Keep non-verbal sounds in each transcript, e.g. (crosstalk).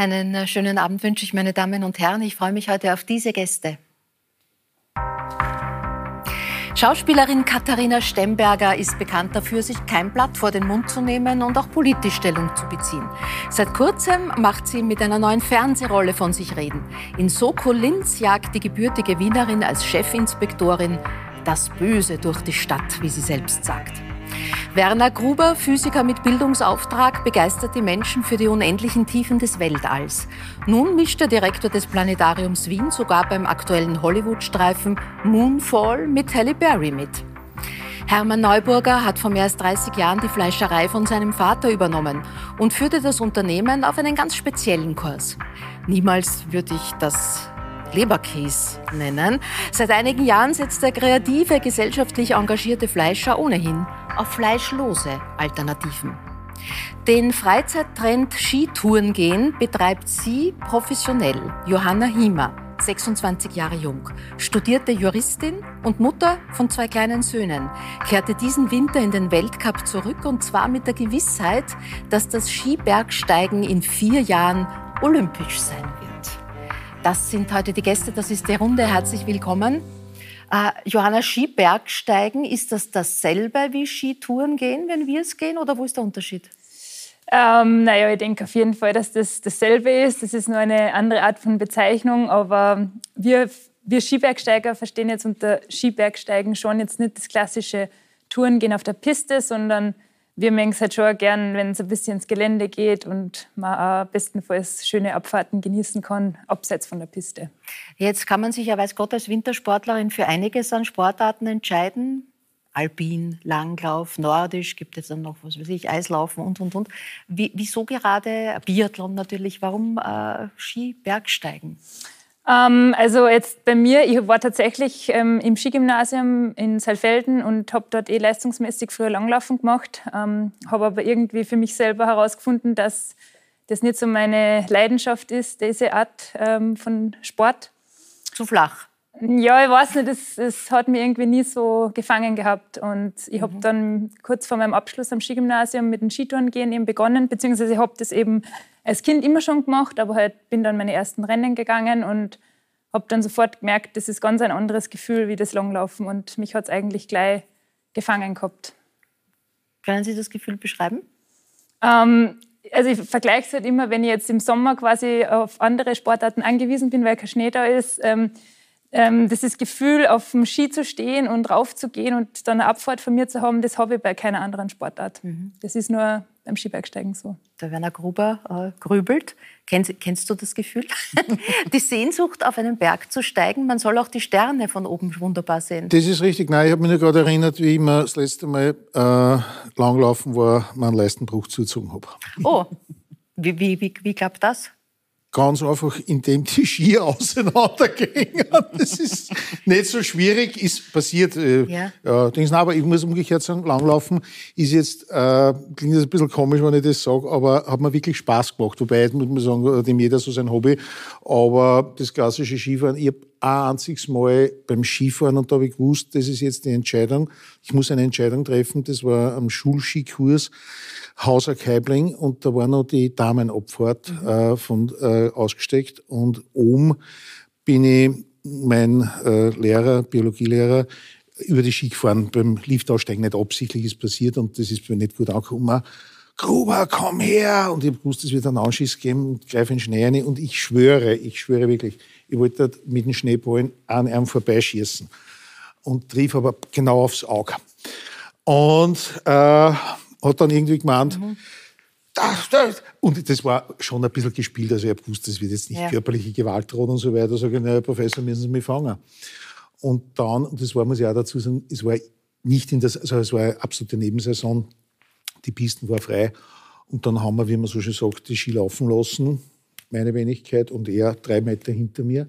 Einen äh, schönen Abend wünsche ich, meine Damen und Herren. Ich freue mich heute auf diese Gäste. Schauspielerin Katharina Stemberger ist bekannt dafür, sich kein Blatt vor den Mund zu nehmen und auch politisch Stellung zu beziehen. Seit kurzem macht sie mit einer neuen Fernsehrolle von sich reden. In Soko Linz jagt die gebürtige Wienerin als Chefinspektorin das Böse durch die Stadt, wie sie selbst sagt. Werner Gruber, Physiker mit Bildungsauftrag, begeistert die Menschen für die unendlichen Tiefen des Weltalls. Nun mischt der Direktor des Planetariums Wien sogar beim aktuellen Hollywood-Streifen Moonfall mit Halle Berry mit. Hermann Neuburger hat vor mehr als 30 Jahren die Fleischerei von seinem Vater übernommen und führte das Unternehmen auf einen ganz speziellen Kurs. Niemals würde ich das Leberkäse nennen. Seit einigen Jahren setzt der kreative, gesellschaftlich engagierte Fleischer ohnehin auf fleischlose Alternativen. Den Freizeittrend Skitouren gehen betreibt sie professionell. Johanna Hiemer, 26 Jahre jung, studierte Juristin und Mutter von zwei kleinen Söhnen, kehrte diesen Winter in den Weltcup zurück und zwar mit der Gewissheit, dass das Skibergsteigen in vier Jahren olympisch sein wird. Das sind heute die Gäste, das ist die Runde. Herzlich willkommen. Äh, Johanna, Skibergsteigen, ist das dasselbe wie Skitouren gehen, wenn wir es gehen, oder wo ist der Unterschied? Ähm, naja, ich denke auf jeden Fall, dass das dasselbe ist. Das ist nur eine andere Art von Bezeichnung, aber wir, wir Skibergsteiger verstehen jetzt unter Skibergsteigen schon jetzt nicht das klassische Tourengehen auf der Piste, sondern wir mögen es halt schon gern, wenn es ein bisschen ins Gelände geht und man auch bestenfalls schöne Abfahrten genießen kann, abseits von der Piste. Jetzt kann man sich ja, weiß Gott, als Wintersportlerin für einiges an Sportarten entscheiden. Alpin, Langlauf, Nordisch, gibt es dann noch, was weiß ich, Eislaufen und, und, und. Wie, wieso gerade Biathlon natürlich? Warum äh, Ski, Bergsteigen? Ähm, also jetzt bei mir, ich war tatsächlich ähm, im Skigymnasium in Saalfelden und habe dort eh leistungsmäßig früher Langlaufen gemacht, ähm, habe aber irgendwie für mich selber herausgefunden, dass das nicht so meine Leidenschaft ist, diese Art ähm, von Sport. Zu flach. Ja, ich weiß nicht, es, es hat mir irgendwie nie so gefangen gehabt. Und ich habe mhm. dann kurz vor meinem Abschluss am Skigymnasium mit dem Skitouren gehen eben begonnen, beziehungsweise ich habe das eben als Kind immer schon gemacht, aber halt bin dann meine ersten Rennen gegangen und habe dann sofort gemerkt, das ist ganz ein anderes Gefühl wie das Langlaufen und mich hat es eigentlich gleich gefangen gehabt. Können Sie das Gefühl beschreiben? Ähm, also ich vergleiche es halt immer, wenn ich jetzt im Sommer quasi auf andere Sportarten angewiesen bin, weil kein Schnee da ist. Ähm, ähm, das ist Gefühl, auf dem Ski zu stehen und raufzugehen und dann eine Abfahrt von mir zu haben, das habe ich bei keiner anderen Sportart. Mhm. Das ist nur beim Skibergsteigen so. Der Werner Gruber äh, grübelt. Kennst, kennst, du das Gefühl? (laughs) die Sehnsucht, auf einen Berg zu steigen. Man soll auch die Sterne von oben wunderbar sehen. Das ist richtig. Nein, ich habe mich nur gerade erinnert, wie ich mir das letzte Mal äh, langlaufen war, meinen Leistenbruch zugezogen habe. Oh, wie, wie, wie, wie klappt das? Ganz einfach, indem die Skier (laughs) auseinandergehen. (laughs) Das ist nicht so schwierig, ist passiert. Äh, ja. ja aber ich muss umgekehrt sagen, Langlaufen ist jetzt, äh, klingt jetzt ein bisschen komisch, wenn ich das sage, aber hat mir wirklich Spaß gemacht. Wobei, muss man sagen, dem jeder so sein Hobby. Aber das klassische Skifahren, ich habe ein einziges Mal beim Skifahren und da habe ich gewusst, das ist jetzt die Entscheidung. Ich muss eine Entscheidung treffen. Das war am Schulskikurs Hauser Keibling und da war noch die Damenabfahrt mhm. äh, von, äh, ausgesteckt und oben bin ich mein äh, Lehrer, Biologielehrer, über die Ski gefahren, beim Liftaussteigen nicht absichtlich ist passiert und das ist mir nicht gut angekommen. Gruber, komm her! Und ich wusste, es wird einen Anschiss geben, gleich in den Schnee rein. Und ich schwöre, ich schwöre wirklich, ich wollte mit den Schneeballen an einem vorbeischießen. Und trief aber genau aufs Auge. Und äh, hat dann irgendwie gemeint, mhm. das, das. Und das war schon ein bisschen gespielt. Also ich habe gewusst, das wird jetzt nicht ja. körperliche Gewalt drohen und so weiter. Sage ich, Herr Professor, müssen Sie mich fangen. Und dann, und das war, muss ich auch dazu sagen, es war nicht in das, also es war eine absolute Nebensaison. Die Pisten war frei. Und dann haben wir, wie man so schön sagt, die Ski laufen lassen. Meine Wenigkeit und er drei Meter hinter mir.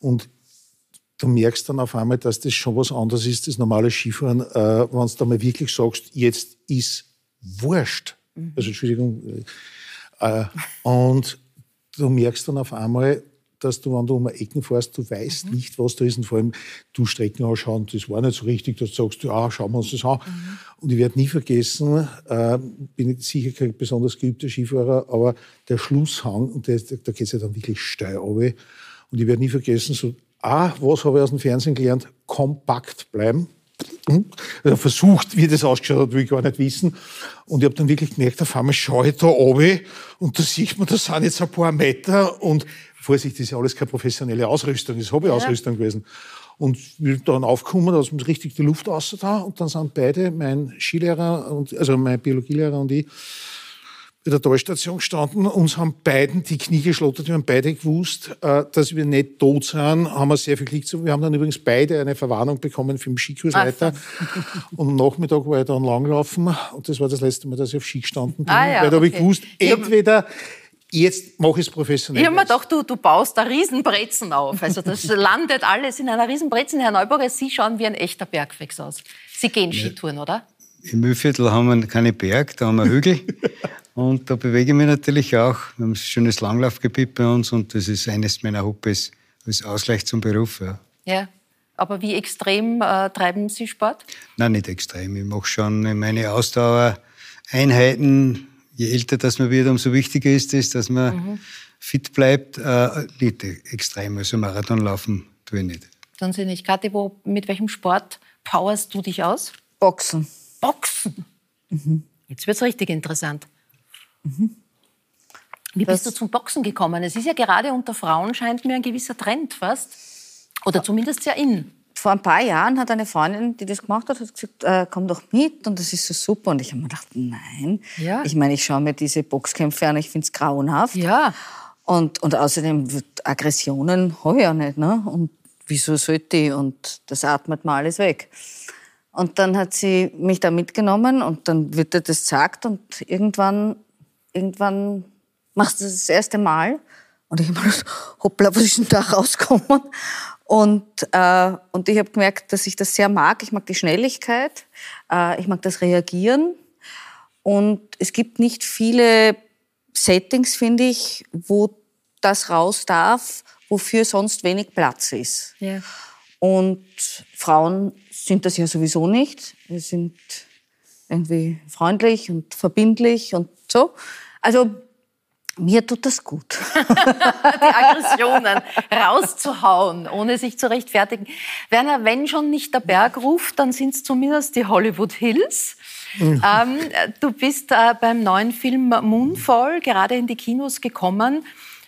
Und du merkst dann auf einmal, dass das schon was anderes ist, das normale Skifahren, äh, wenn du da mal wirklich sagst, jetzt ist wurscht. Mhm. Also Entschuldigung. Äh, und du merkst dann auf einmal, dass du, wenn du um Ecken fährst, du weißt mhm. nicht, was da ist. Und vor allem, du Strecken anschauen, das war nicht so richtig, dass du sagst, ja, schauen wir uns das an. Mhm. Und ich werde nie vergessen, äh, bin sicher kein besonders geübter Skifahrer, aber der Schlusshang, und der, da geht es ja dann wirklich steil runter. Und ich werde nie vergessen, so, ah, was habe ich aus dem Fernsehen gelernt? Kompakt bleiben. Also versucht, wie das ausgeschaut hat, will ich gar nicht wissen. Und ich habe dann wirklich gemerkt, auf einmal schaue ich da runter und da sieht man, das sind jetzt ein paar Meter und Vorsicht, das ist ja alles keine professionelle Ausrüstung, das ist Hobbyausrüstung ja. gewesen. Und wir dann aufgekommen, da ist richtig die Luft außer da und dann sind beide, mein Skilehrer, und, also mein Biologielehrer und ich, bei der Talstation gestanden. Uns haben beiden die Knie geschlottert. Wir haben beide gewusst, äh, dass wir nicht tot sind. Haben wir sehr viel Glück zu. Wir haben dann übrigens beide eine Verwarnung bekommen für den Skikursleiter. Und am Nachmittag war ich dann langlaufen. Und das war das letzte Mal, dass ich auf Ski gestanden bin. Ah, ja, Weil da habe ich gewusst, entweder jetzt mache ich es professionell. Ich habe mir gedacht, du, du baust da Riesenbrezen auf. Also das (laughs) landet alles in einer Riesenbrezen. Herr Neuburger, Sie schauen wie ein echter Bergwechsel aus. Sie gehen Skitouren, oder? Im Mühlviertel haben wir keine Berg, da haben wir Hügel. (laughs) und da bewege ich mich natürlich auch. Wir haben ein schönes Langlaufgebiet bei uns und das ist eines meiner Hobbys als Ausgleich zum Beruf. Ja. ja. Aber wie extrem äh, treiben Sie Sport? Nein, nicht extrem. Ich mache schon meine Ausdauereinheiten. Je älter das man wird, umso wichtiger ist es, dass man mhm. fit bleibt. Äh, nicht extrem. Also Marathon laufen tue ich nicht. Tun Sie nicht. Kathi, wo, mit welchem Sport powerst du dich aus? Boxen. Boxen. Mhm. Jetzt wird es richtig interessant. Mhm. Wie bist du zum Boxen gekommen? Es ist ja gerade unter Frauen scheint mir ein gewisser Trend fast. Oder zumindest sehr in. Vor ein paar Jahren hat eine Freundin, die das gemacht hat, hat gesagt, äh, komm doch mit und das ist so super. Und ich habe mir gedacht, nein. Ja. Ich meine, ich schaue mir diese Boxkämpfe an, ich finde es grauenhaft. Ja. Und, und außerdem Aggressionen habe ich ja nicht. Ne? Und wieso sollte ich? Und das atmet mal alles weg. Und dann hat sie mich da mitgenommen und dann wird dir das gesagt und irgendwann, irgendwann machst du das das erste Mal. Und ich habe mir gedacht, hoppla, was ist denn da (laughs) rausgekommen? Und, äh, und ich habe gemerkt, dass ich das sehr mag. Ich mag die Schnelligkeit, äh, ich mag das Reagieren. Und es gibt nicht viele Settings, finde ich, wo das raus darf, wofür sonst wenig Platz ist. Ja. Und Frauen sind das ja sowieso nicht. Wir sind irgendwie freundlich und verbindlich und so. Also mir tut das gut. (laughs) Die Aggressionen rauszuhauen, ohne sich zu rechtfertigen. Werner, wenn schon nicht der Berg ruft, dann sind es zumindest die Hollywood Hills. Mhm. Ähm, du bist äh, beim neuen Film Moonfall gerade in die Kinos gekommen.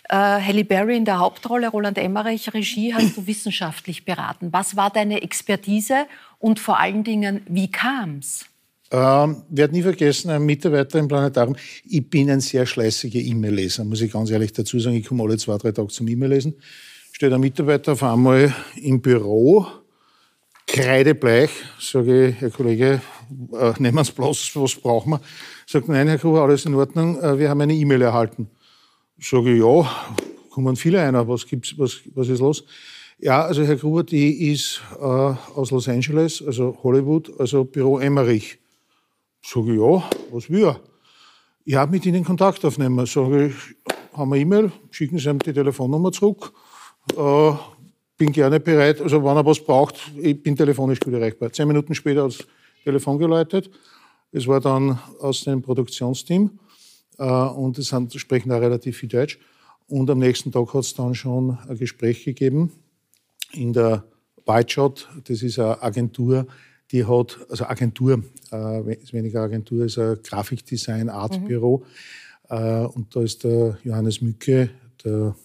Äh, Halle Berry in der Hauptrolle, Roland Emmerich Regie, hast du wissenschaftlich beraten. Was war deine Expertise und vor allen Dingen, wie kam's? Ähm, werde nie vergessen, ein Mitarbeiter im Planetarium. Ich bin ein sehr schleißiger E-Mail-Leser, muss ich ganz ehrlich dazu sagen. Ich komme alle zwei, drei Tage zum E-Mail-Lesen. Steht ein Mitarbeiter auf einmal im Büro, kreidebleich, sage ich, Herr Kollege, äh, nehmen Sie bloß, was brauchen wir? Sagt, nein, Herr Gruber, alles in Ordnung, äh, wir haben eine E-Mail erhalten. Sage ich, ja, kommen viele einer, was gibt's, was, was ist los? Ja, also Herr Gruber, die ist äh, aus Los Angeles, also Hollywood, also Büro Emmerich. Sage ich, ja, was wir? Ich habe mit Ihnen Kontakt aufnehmen. Sage ich, haben wir E-Mail, schicken Sie ihm die Telefonnummer zurück. Äh, bin gerne bereit, also wenn er was braucht, ich bin telefonisch gut erreichbar. Zehn Minuten später hat das Telefon geläutet. Es war dann aus dem Produktionsteam äh, und es sprechen da relativ viel Deutsch. Und am nächsten Tag hat es dann schon ein Gespräch gegeben in der White Shot. Das ist eine Agentur, die hat, also Agentur, äh, ist weniger Agentur, ist ein Grafikdesign, Artbüro. Mhm. Äh, und da ist der Johannes Mücke, der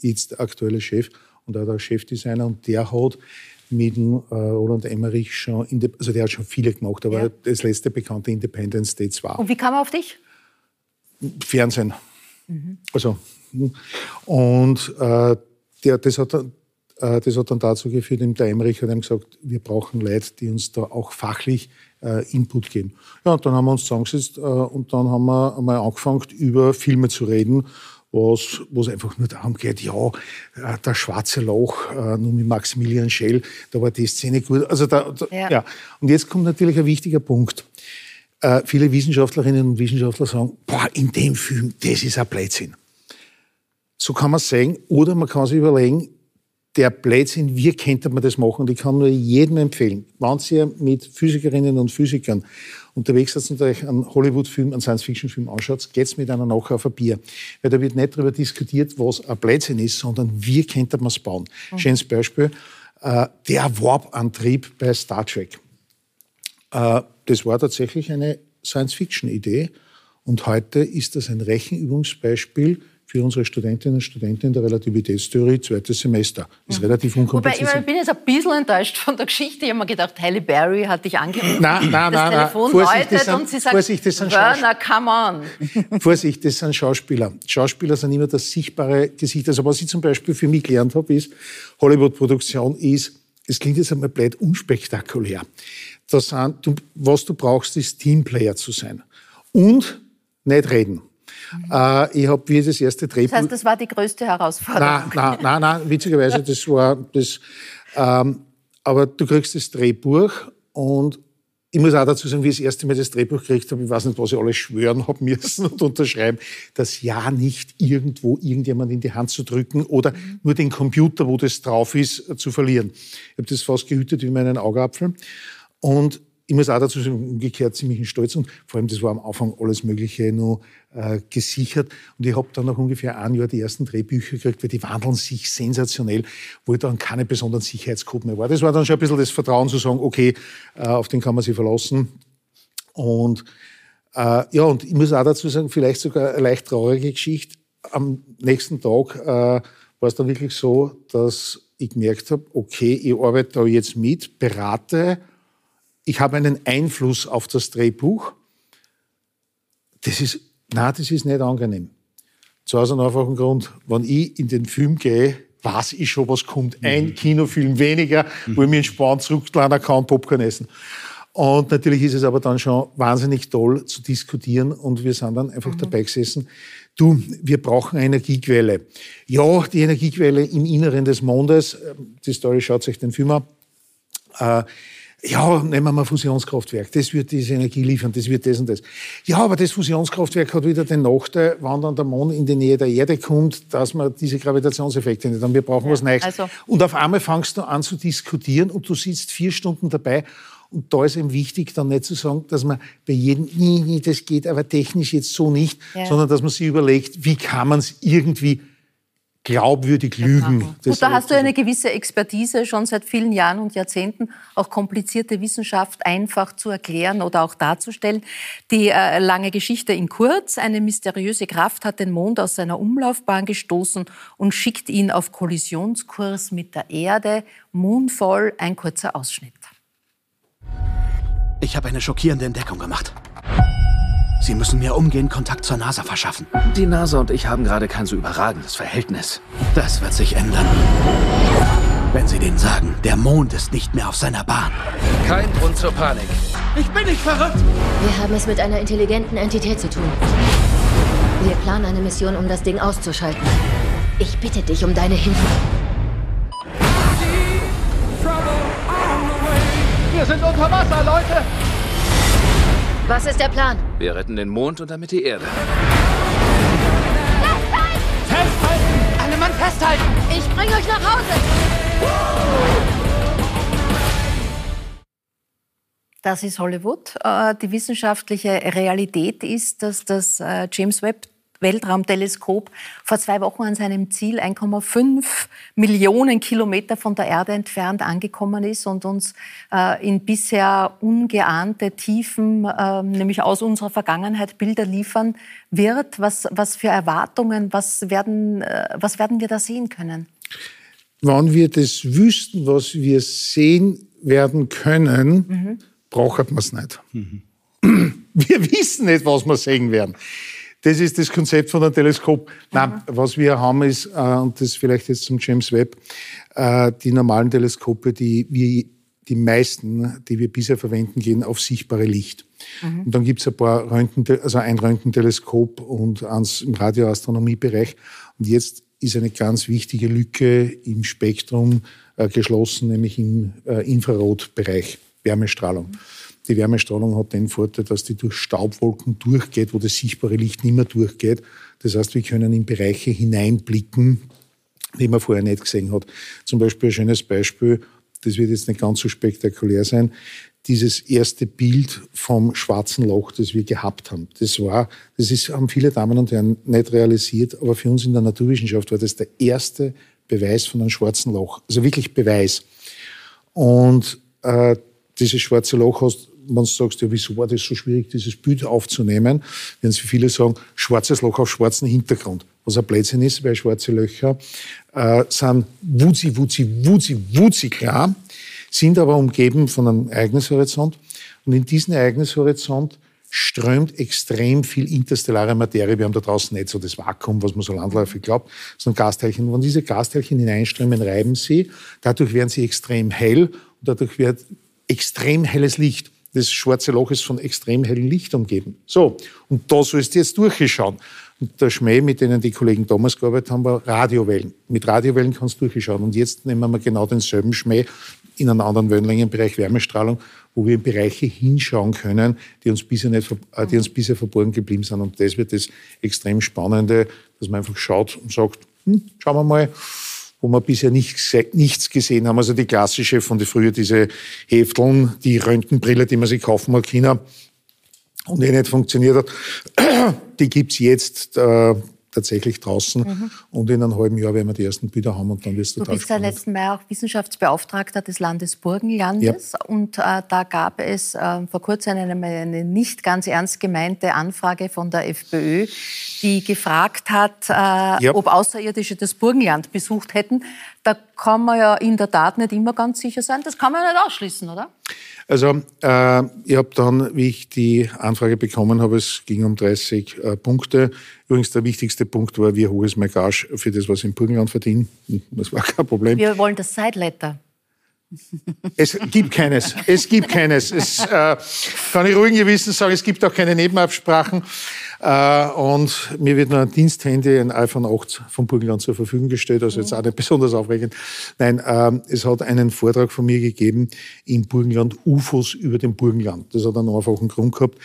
jetzt aktuelle Chef und auch der Chefdesigner. Und der hat mit dem äh, Roland Emmerich schon, also der hat schon viele gemacht, aber ja. das letzte bekannte Independence Day 2. Und wie kam er auf dich? Fernsehen. Mhm. Also, und äh, der, das, hat, das hat dann dazu geführt, der Emmerich hat ihm gesagt, wir brauchen Leute, die uns da auch fachlich äh, Input geben. Ja, und dann haben wir uns zusammengesetzt äh, und dann haben wir einmal angefangen, über Filme zu reden was, wo es einfach nur darum geht, ja, äh, das schwarze Loch, äh, nur mit Maximilian Schell, da war die Szene gut. Also da, da ja. ja. Und jetzt kommt natürlich ein wichtiger Punkt. Äh, viele Wissenschaftlerinnen und Wissenschaftler sagen, boah, in dem Film, das ist ein Blödsinn. So kann man sagen. Oder man kann sich überlegen, der Blödsinn, wie könnte man das machen? Und ich kann nur jedem empfehlen, wenn ihr mit Physikerinnen und Physikern unterwegs seid und euch einen Hollywood-Film, einen Science-Fiction-Film anschaut, geht's mit einer nachher auf ein Bier. Weil da wird nicht darüber diskutiert, was ein Blödsinn ist, sondern wie könnte man es bauen. Mhm. Schönes Beispiel, äh, der Warp-Antrieb bei Star Trek. Äh, das war tatsächlich eine Science-Fiction-Idee. Und heute ist das ein Rechenübungsbeispiel für unsere Studentinnen und Studenten in der Relativitätstheorie, zweites Semester. Ist mhm. relativ unkompliziert. Wobei, ich, bin jetzt ein bisschen enttäuscht von der Geschichte. Ich habe mir gedacht, Halle Berry hat dich angerufen. Nein, nein, das nein. Telefon Vorsicht, läutet und sie sagt, Vorsicht, das sind Werner, come on. (laughs) Vorsicht, das sind Schauspieler. Schauspieler sind immer das sichtbare Gesicht. Also was ich zum Beispiel für mich gelernt habe, ist, Hollywood-Produktion ist, es klingt jetzt einmal blöd, unspektakulär. Das sind, du, was du brauchst, ist Teamplayer zu sein. Und nicht reden. Mhm. Äh, ich habe wie das erste Drehbuch. Das heißt, das war die größte Herausforderung. Nein, nein, nein, nein witzigerweise, das war das. Ähm, aber du kriegst das Drehbuch und ich muss auch dazu sagen, wie ich das erste Mal das Drehbuch gekriegt habe, ich weiß nicht, was ich alles schwören habe (laughs) müssen und unterschreiben, das ja nicht irgendwo irgendjemand in die Hand zu drücken oder mhm. nur den Computer, wo das drauf ist, zu verlieren. Ich habe das fast gehütet wie meinen Augapfel. Und ich muss auch dazu sagen, umgekehrt ziemlich stolz und vor allem, das war am Anfang alles Mögliche noch äh, gesichert. Und ich habe dann nach ungefähr ein Jahr die ersten Drehbücher gekriegt, weil die wandeln sich sensationell, wo ich dann keine besonderen Sicherheitscode mehr war. Das war dann schon ein bisschen das Vertrauen zu sagen, okay, äh, auf den kann man sich verlassen. Und äh, ja, und ich muss auch dazu sagen, vielleicht sogar eine leicht traurige Geschichte. Am nächsten Tag äh, war es dann wirklich so, dass ich gemerkt habe, okay, ich arbeite da jetzt mit, berate, ich habe einen Einfluss auf das Drehbuch. Das ist, na, das ist nicht angenehm. Zu Hause einen einfachen Grund, wenn ich in den Film gehe, weiß ich schon, was kommt. Ein mhm. Kinofilm weniger, wo ich mir entspannt zurücklehnen kann, Popcorn essen. Und natürlich ist es aber dann schon wahnsinnig toll zu diskutieren und wir sind dann einfach mhm. dabei gesessen. Du, wir brauchen eine Energiequelle. Ja, die Energiequelle im Inneren des Mondes, ähm, die Story schaut sich den Film an, äh, ja, nehmen wir mal Fusionskraftwerk, das wird diese Energie liefern, das wird das und das. Ja, aber das Fusionskraftwerk hat wieder den Nachteil, wenn dann der Mond in die Nähe der Erde kommt, dass man diese Gravitationseffekte nicht haben. Wir brauchen ja, was Neues. Also und auf einmal fangst du an zu diskutieren und du sitzt vier Stunden dabei und da ist eben wichtig, dann nicht zu sagen, dass man bei jedem, nee, nee, das geht aber technisch jetzt so nicht, ja. sondern dass man sich überlegt, wie kann man es irgendwie glaubwürdig lügen. Gut, da hast du eine gewisse Expertise schon seit vielen Jahren und Jahrzehnten, auch komplizierte Wissenschaft einfach zu erklären oder auch darzustellen. Die äh, lange Geschichte in kurz. Eine mysteriöse Kraft hat den Mond aus seiner Umlaufbahn gestoßen und schickt ihn auf Kollisionskurs mit der Erde. Moonfall, ein kurzer Ausschnitt. Ich habe eine schockierende Entdeckung gemacht. Sie müssen mir umgehend Kontakt zur NASA verschaffen. Die NASA und ich haben gerade kein so überragendes Verhältnis. Das wird sich ändern. Wenn Sie denen sagen, der Mond ist nicht mehr auf seiner Bahn. Kein Grund zur Panik. Ich bin nicht verrückt! Wir haben es mit einer intelligenten Entität zu tun. Wir planen eine Mission, um das Ding auszuschalten. Ich bitte dich um deine Hilfe. Wir sind unter Wasser, Leute! Was ist der Plan? Wir retten den Mond und damit die Erde. Festhalten! Festhalten! Alle Mann festhalten! Ich bringe euch nach Hause! Das ist Hollywood. Äh, die wissenschaftliche Realität ist, dass das äh, James Webb Weltraumteleskop vor zwei Wochen an seinem Ziel 1,5 Millionen Kilometer von der Erde entfernt angekommen ist und uns äh, in bisher ungeahnte Tiefen, äh, nämlich aus unserer Vergangenheit, Bilder liefern wird. Was, was für Erwartungen, was werden, äh, was werden wir da sehen können? Wenn wir das wüssten, was wir sehen werden können, mhm. braucht man es nicht. Mhm. (clears throat) Wir wissen nicht, was wir sehen werden. Das ist das Konzept von einem Teleskop. Nein, mhm. was wir haben ist, äh, und das vielleicht jetzt zum James Webb, äh, die normalen Teleskope, die wir, die meisten, die wir bisher verwenden, gehen auf sichtbare Licht. Mhm. Und dann gibt es ein paar Röntgen, also ein Röntgenteleskop und eins im Radioastronomiebereich. Und jetzt ist eine ganz wichtige Lücke im Spektrum äh, geschlossen, nämlich im äh, Infrarotbereich, Wärmestrahlung. Mhm. Die Wärmestrahlung hat den Vorteil, dass die durch Staubwolken durchgeht, wo das sichtbare Licht nicht mehr durchgeht. Das heißt, wir können in Bereiche hineinblicken, die man vorher nicht gesehen hat. Zum Beispiel ein schönes Beispiel, das wird jetzt nicht ganz so spektakulär sein, dieses erste Bild vom schwarzen Loch, das wir gehabt haben. Das war, das ist, haben viele Damen und Herren nicht realisiert, aber für uns in der Naturwissenschaft war das der erste Beweis von einem schwarzen Loch. Also wirklich Beweis. Und äh, dieses schwarze Loch hast, wenn du sagst, ja, wieso war das so schwierig, dieses Bild aufzunehmen, werden sie viele sagen, schwarzes Loch auf schwarzem Hintergrund. Was ein Blödsinn ist, weil schwarze Löcher äh, sind wutzi, wutzi, wutzi, wutzi klar sind aber umgeben von einem Ereignishorizont. Und in diesen Ereignishorizont strömt extrem viel interstellare Materie. Wir haben da draußen nicht so das Vakuum, was man so landläufig glaubt, sondern Gasteilchen. Wenn diese Gasteilchen hineinströmen, reiben sie. Dadurch werden sie extrem hell und dadurch wird extrem helles Licht. Das schwarze Loch ist von extrem hellem Licht umgeben. So, und da sollst du jetzt durchschauen. Und der Schmäh, mit denen die Kollegen damals gearbeitet haben, war Radiowellen. Mit Radiowellen kannst du durchschauen. Und jetzt nehmen wir genau denselben Schmäh in einem anderen Wellenlängenbereich Wärmestrahlung, wo wir in Bereiche hinschauen können, die uns bisher, nicht, äh, die uns bisher verborgen geblieben sind. Und das wird das extrem Spannende, dass man einfach schaut und sagt, hm, schauen wir mal, wo wir bisher nichts, nichts gesehen haben. Also die klassische von früher, diese Hefteln, die Röntgenbrille, die man sich kaufen mag, China, und eh nicht funktioniert hat, (clears throat) die gibt's jetzt. Äh, tatsächlich draußen. Mhm. Und in einem halben Jahr werden wir die ersten Bilder haben und dann wird es total Du bist ja letzten Mai auch Wissenschaftsbeauftragter des Landes Burgenlandes. Ja. Und äh, da gab es äh, vor kurzem eine, eine, nicht ganz ernst gemeinte Anfrage von der FPÖ, die gefragt hat, äh, ja. ob Außerirdische das Burgenland besucht hätten. Da kann man ja in der Tat nicht immer ganz sicher sein. Das kann man ja nicht ausschließen, oder? Also äh, ich habe dann, wie ich die Anfrage bekommen habe, es ging um 30 äh, Punkte. Übrigens der wichtigste Punkt war, wie hoch ist mein Gage für das, was ich im Burgenland verdiene. Das war kein Problem. Wir wollen das Sideletter. Es gibt keines. Es gibt keines. Es äh, kann ich ruhigen Gewissens sagen, es gibt auch keine Nebenabsprachen. Äh, und mir wird nur ein Diensthandy, ein iPhone 8 vom Burgenland zur Verfügung gestellt, also jetzt auch nicht besonders aufregend. Nein, äh, es hat einen Vortrag von mir gegeben im Burgenland UFOs über den Burgenland. Das hat einen einfachen Grund gehabt.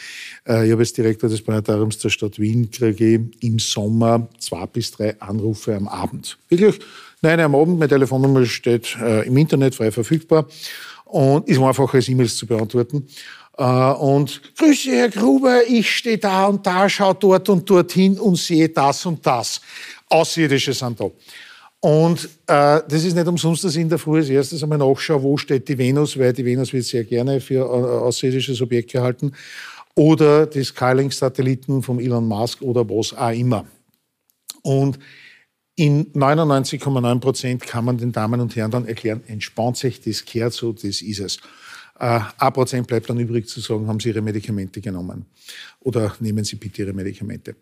Äh, ich habe als Direktor des Planetariums der Stadt Wien kriege im Sommer zwei bis drei Anrufe am Abend. Wirklich, nein, am Abend, meine Telefonnummer steht äh, im Internet frei verfügbar und ist einfach als E-Mails zu beantworten. Äh, und Grüße, Herr Gruber, ich stehe da und da, schaue dort und dorthin und sehe das und das. Außerirdische sind da. Und äh, das ist nicht umsonst, dass ich in der Früh als erstes einmal nachschaue, wo steht die Venus, weil die Venus wird sehr gerne für äh, außerirdisches Objekt gehalten. Oder die Skylink-Satelliten von Elon Musk oder was auch immer. Und in 99,9 Prozent kann man den Damen und Herren dann erklären, entspannt sich, das kehrt so, das ist es. Äh, ein Prozent bleibt dann übrig zu sagen, haben Sie Ihre Medikamente genommen oder nehmen Sie bitte Ihre Medikamente.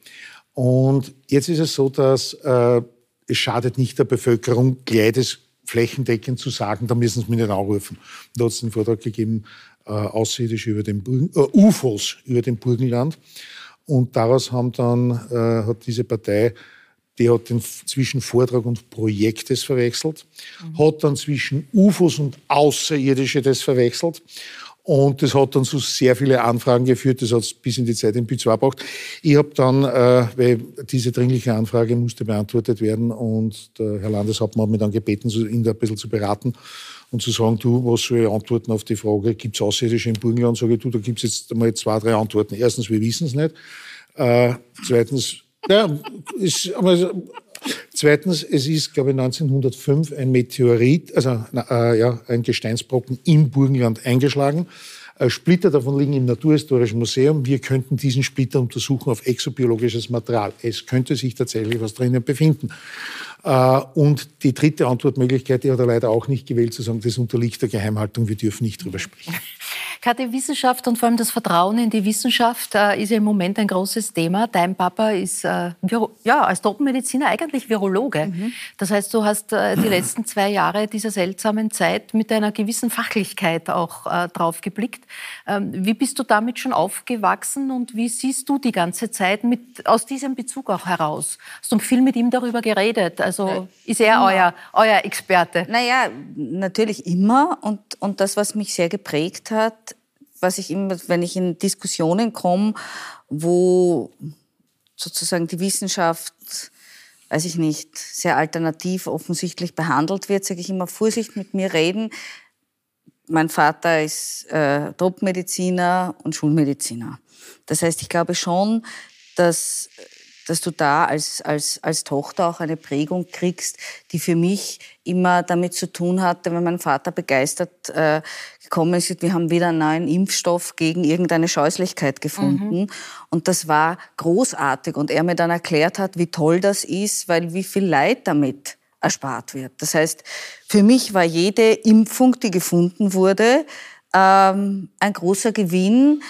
Und jetzt ist es so, dass äh, es schadet nicht der Bevölkerung, gleich das flächendeckend zu sagen, da müssen Sie mich nicht anrufen. Da hat es einen Vortrag gegeben, äh, Außerirdische über den Burgen, äh, UFOs über dem Burgenland. Und daraus haben dann, äh, hat diese Partei die hat den zwischen Vortrag und Projekt das verwechselt, mhm. hat dann zwischen UFOs und Außerirdische das verwechselt. Und das hat dann zu sehr viele Anfragen geführt, das hat es bis in die Zeit in B2 gebracht. Ich habe dann, äh, weil diese dringliche Anfrage musste beantwortet werden und der Herr Landeshauptmann hat mich dann gebeten, ihn da ein bisschen zu beraten und zu sagen, du, was soll ich antworten auf die Frage, gibt es Außerirdische im Burgenland? Sage ich, du, da gibt es jetzt einmal zwei, drei Antworten. Erstens, wir wissen es nicht. Äh, zweitens, ja, ist, aber zweitens, es ist, glaube ich, 1905 ein Meteorit, also äh, ja, ein Gesteinsbrocken im Burgenland eingeschlagen. Splitter davon liegen im Naturhistorischen Museum. Wir könnten diesen Splitter untersuchen auf exobiologisches Material. Es könnte sich tatsächlich was drinnen befinden. Äh, und die dritte Antwortmöglichkeit, die hat er leider auch nicht gewählt, zu sagen, das unterliegt der Geheimhaltung, wir dürfen nicht drüber sprechen. Gerade Wissenschaft und vor allem das Vertrauen in die Wissenschaft äh, ist ja im Moment ein großes Thema. Dein Papa ist äh, ja, als Top-Mediziner eigentlich Virologe. Mhm. Das heißt, du hast äh, die letzten zwei Jahre dieser seltsamen Zeit mit einer gewissen Fachlichkeit auch äh, drauf geblickt. Ähm, wie bist du damit schon aufgewachsen und wie siehst du die ganze Zeit mit, aus diesem Bezug auch heraus? Hast du viel mit ihm darüber geredet? Also ist er euer, euer Experte? Naja, natürlich immer. Und, und das, was mich sehr geprägt hat, was ich immer, wenn ich in Diskussionen komme, wo sozusagen die Wissenschaft, weiß ich nicht, sehr alternativ offensichtlich behandelt wird, sage ich immer, Vorsicht mit mir reden. Mein Vater ist äh, Topmediziner und Schulmediziner. Das heißt, ich glaube schon, dass dass du da als, als, als Tochter auch eine Prägung kriegst, die für mich immer damit zu tun hatte, wenn mein Vater begeistert äh, gekommen ist, wir haben wieder einen neuen Impfstoff gegen irgendeine Scheußlichkeit gefunden. Mhm. Und das war großartig. Und er mir dann erklärt hat, wie toll das ist, weil wie viel Leid damit erspart wird. Das heißt, für mich war jede Impfung, die gefunden wurde, ähm, ein großer Gewinn,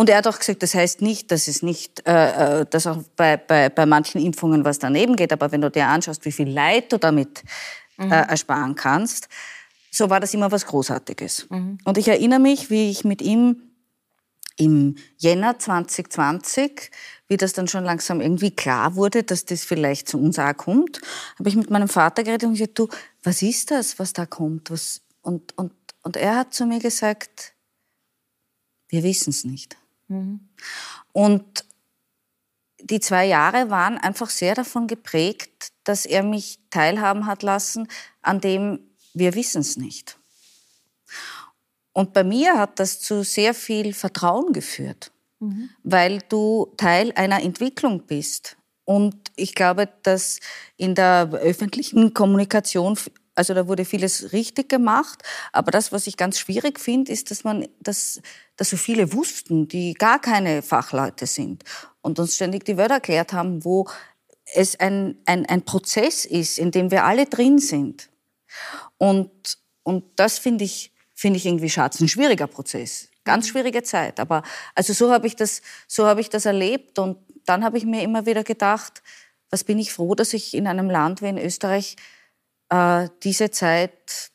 und er hat auch gesagt, das heißt nicht, dass es nicht, äh, äh, dass auch bei, bei, bei manchen Impfungen was daneben geht, aber wenn du dir anschaust, wie viel Leid du damit äh, mhm. ersparen kannst, so war das immer was Großartiges. Mhm. Und ich erinnere mich, wie ich mit ihm im Jänner 2020, wie das dann schon langsam irgendwie klar wurde, dass das vielleicht zu uns auch kommt, habe ich mit meinem Vater geredet und gesagt, du, was ist das, was da kommt? Was? Und, und, und er hat zu mir gesagt, wir wissen es nicht. Mhm. Und die zwei Jahre waren einfach sehr davon geprägt, dass er mich teilhaben hat lassen an dem, wir wissen es nicht. Und bei mir hat das zu sehr viel Vertrauen geführt, mhm. weil du Teil einer Entwicklung bist. Und ich glaube, dass in der öffentlichen Kommunikation also da wurde vieles richtig gemacht. Aber das, was ich ganz schwierig finde, ist, dass man, dass, dass so viele wussten, die gar keine Fachleute sind und uns ständig die Wörter erklärt haben, wo es ein, ein, ein Prozess ist, in dem wir alle drin sind. Und, und das finde ich, finde ich irgendwie schade. Ein schwieriger Prozess. Ganz schwierige Zeit. Aber also so habe ich das, so habe ich das erlebt. Und dann habe ich mir immer wieder gedacht, was bin ich froh, dass ich in einem Land wie in Österreich äh, diese Zeit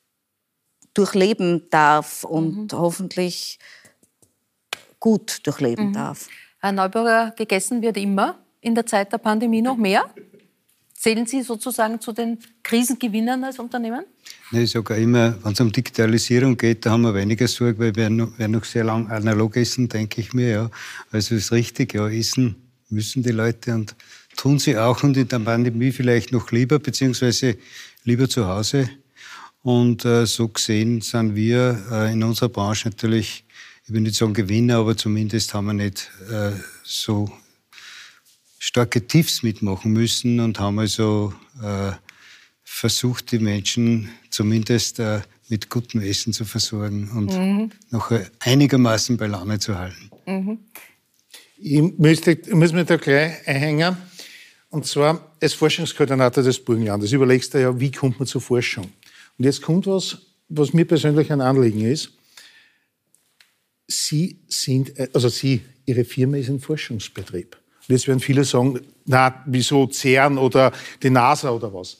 durchleben darf und mhm. hoffentlich gut durchleben mhm. darf. Herr Neuburger, gegessen wird immer in der Zeit der Pandemie noch mehr. Zählen Sie sozusagen zu den Krisengewinnern als Unternehmen? Nee, ich sage immer, wenn es um Digitalisierung geht, da haben wir weniger Sorge, weil wir noch, werden noch sehr lang analog essen, denke ich mir. Ja. Also ist richtig, ja, essen müssen die Leute und tun sie auch und in der Pandemie vielleicht noch lieber, beziehungsweise lieber zu Hause. Und äh, so gesehen sind wir äh, in unserer Branche natürlich, ich will nicht sagen Gewinner, aber zumindest haben wir nicht äh, so starke Tiefs mitmachen müssen und haben also äh, versucht, die Menschen zumindest äh, mit gutem Essen zu versorgen und mhm. noch einigermaßen bei Laune zu halten. Mhm. Ich, müsste, ich muss mir da gleich einhängen. Und zwar als Forschungskoordinator des Burgenlandes überlegst du ja, wie kommt man zur Forschung? Und jetzt kommt was, was mir persönlich ein Anliegen ist. Sie sind, also Sie, Ihre Firma ist ein Forschungsbetrieb. Und jetzt werden viele sagen, na, wieso CERN oder die NASA oder was?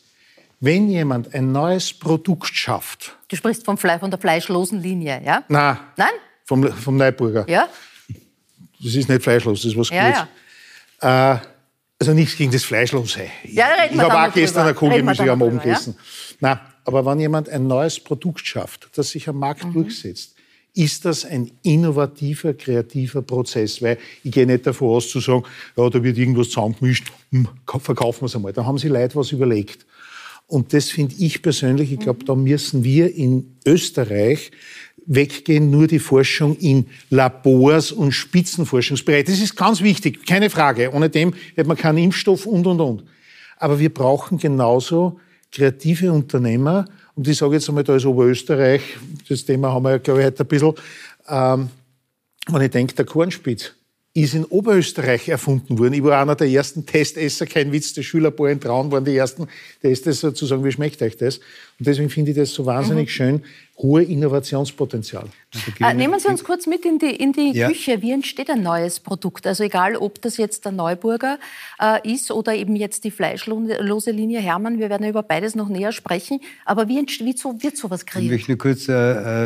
Wenn jemand ein neues Produkt schafft. Du sprichst vom Fle von der fleischlosen Linie, ja? Nein. Nein? Vom, vom Neuburger. Ja. Das ist nicht fleischlos, das ist was ja, Gutes. Ja. Äh, also nichts gegen das Fleischlose. Ja, ich habe auch gestern ein Kohlgemüse am Abend gegessen. Ja? Nein, aber wenn jemand ein neues Produkt schafft, das sich am Markt mhm. durchsetzt, ist das ein innovativer, kreativer Prozess. Weil ich gehe nicht davon aus zu sagen, ja, da wird irgendwas zusammengemischt, hm, verkaufen wir es einmal. Da haben sich Leute was überlegt. Und das finde ich persönlich, ich glaube, da müssen wir in Österreich weggehen, nur die Forschung in Labors und Spitzenforschungsbereichen. Das ist ganz wichtig, keine Frage. Ohne dem hätte man keinen Impfstoff und, und, und. Aber wir brauchen genauso kreative Unternehmer. Und ich sage jetzt einmal, da ist Oberösterreich, das Thema haben wir ja, glaube ich, heute ein bisschen, ähm, wenn ich denke, der Kornspitz ist in Oberösterreich erfunden worden. Ich war einer der ersten Testesser, kein Witz, der Schülerbohr in Traun waren die ersten Testesser, zu sagen, wie schmeckt euch das? Und deswegen finde ich das so wahnsinnig mhm. schön, hohe Innovationspotenzial. Äh, nehmen Sie uns kurz mit in die, in die ja. Küche. Wie entsteht ein neues Produkt? Also egal, ob das jetzt der Neuburger äh, ist oder eben jetzt die fleischlose Linie Hermann. Wir werden über beides noch näher sprechen. Aber wie, wie so, wird sowas kreiert? Ich möchte nur kurz äh,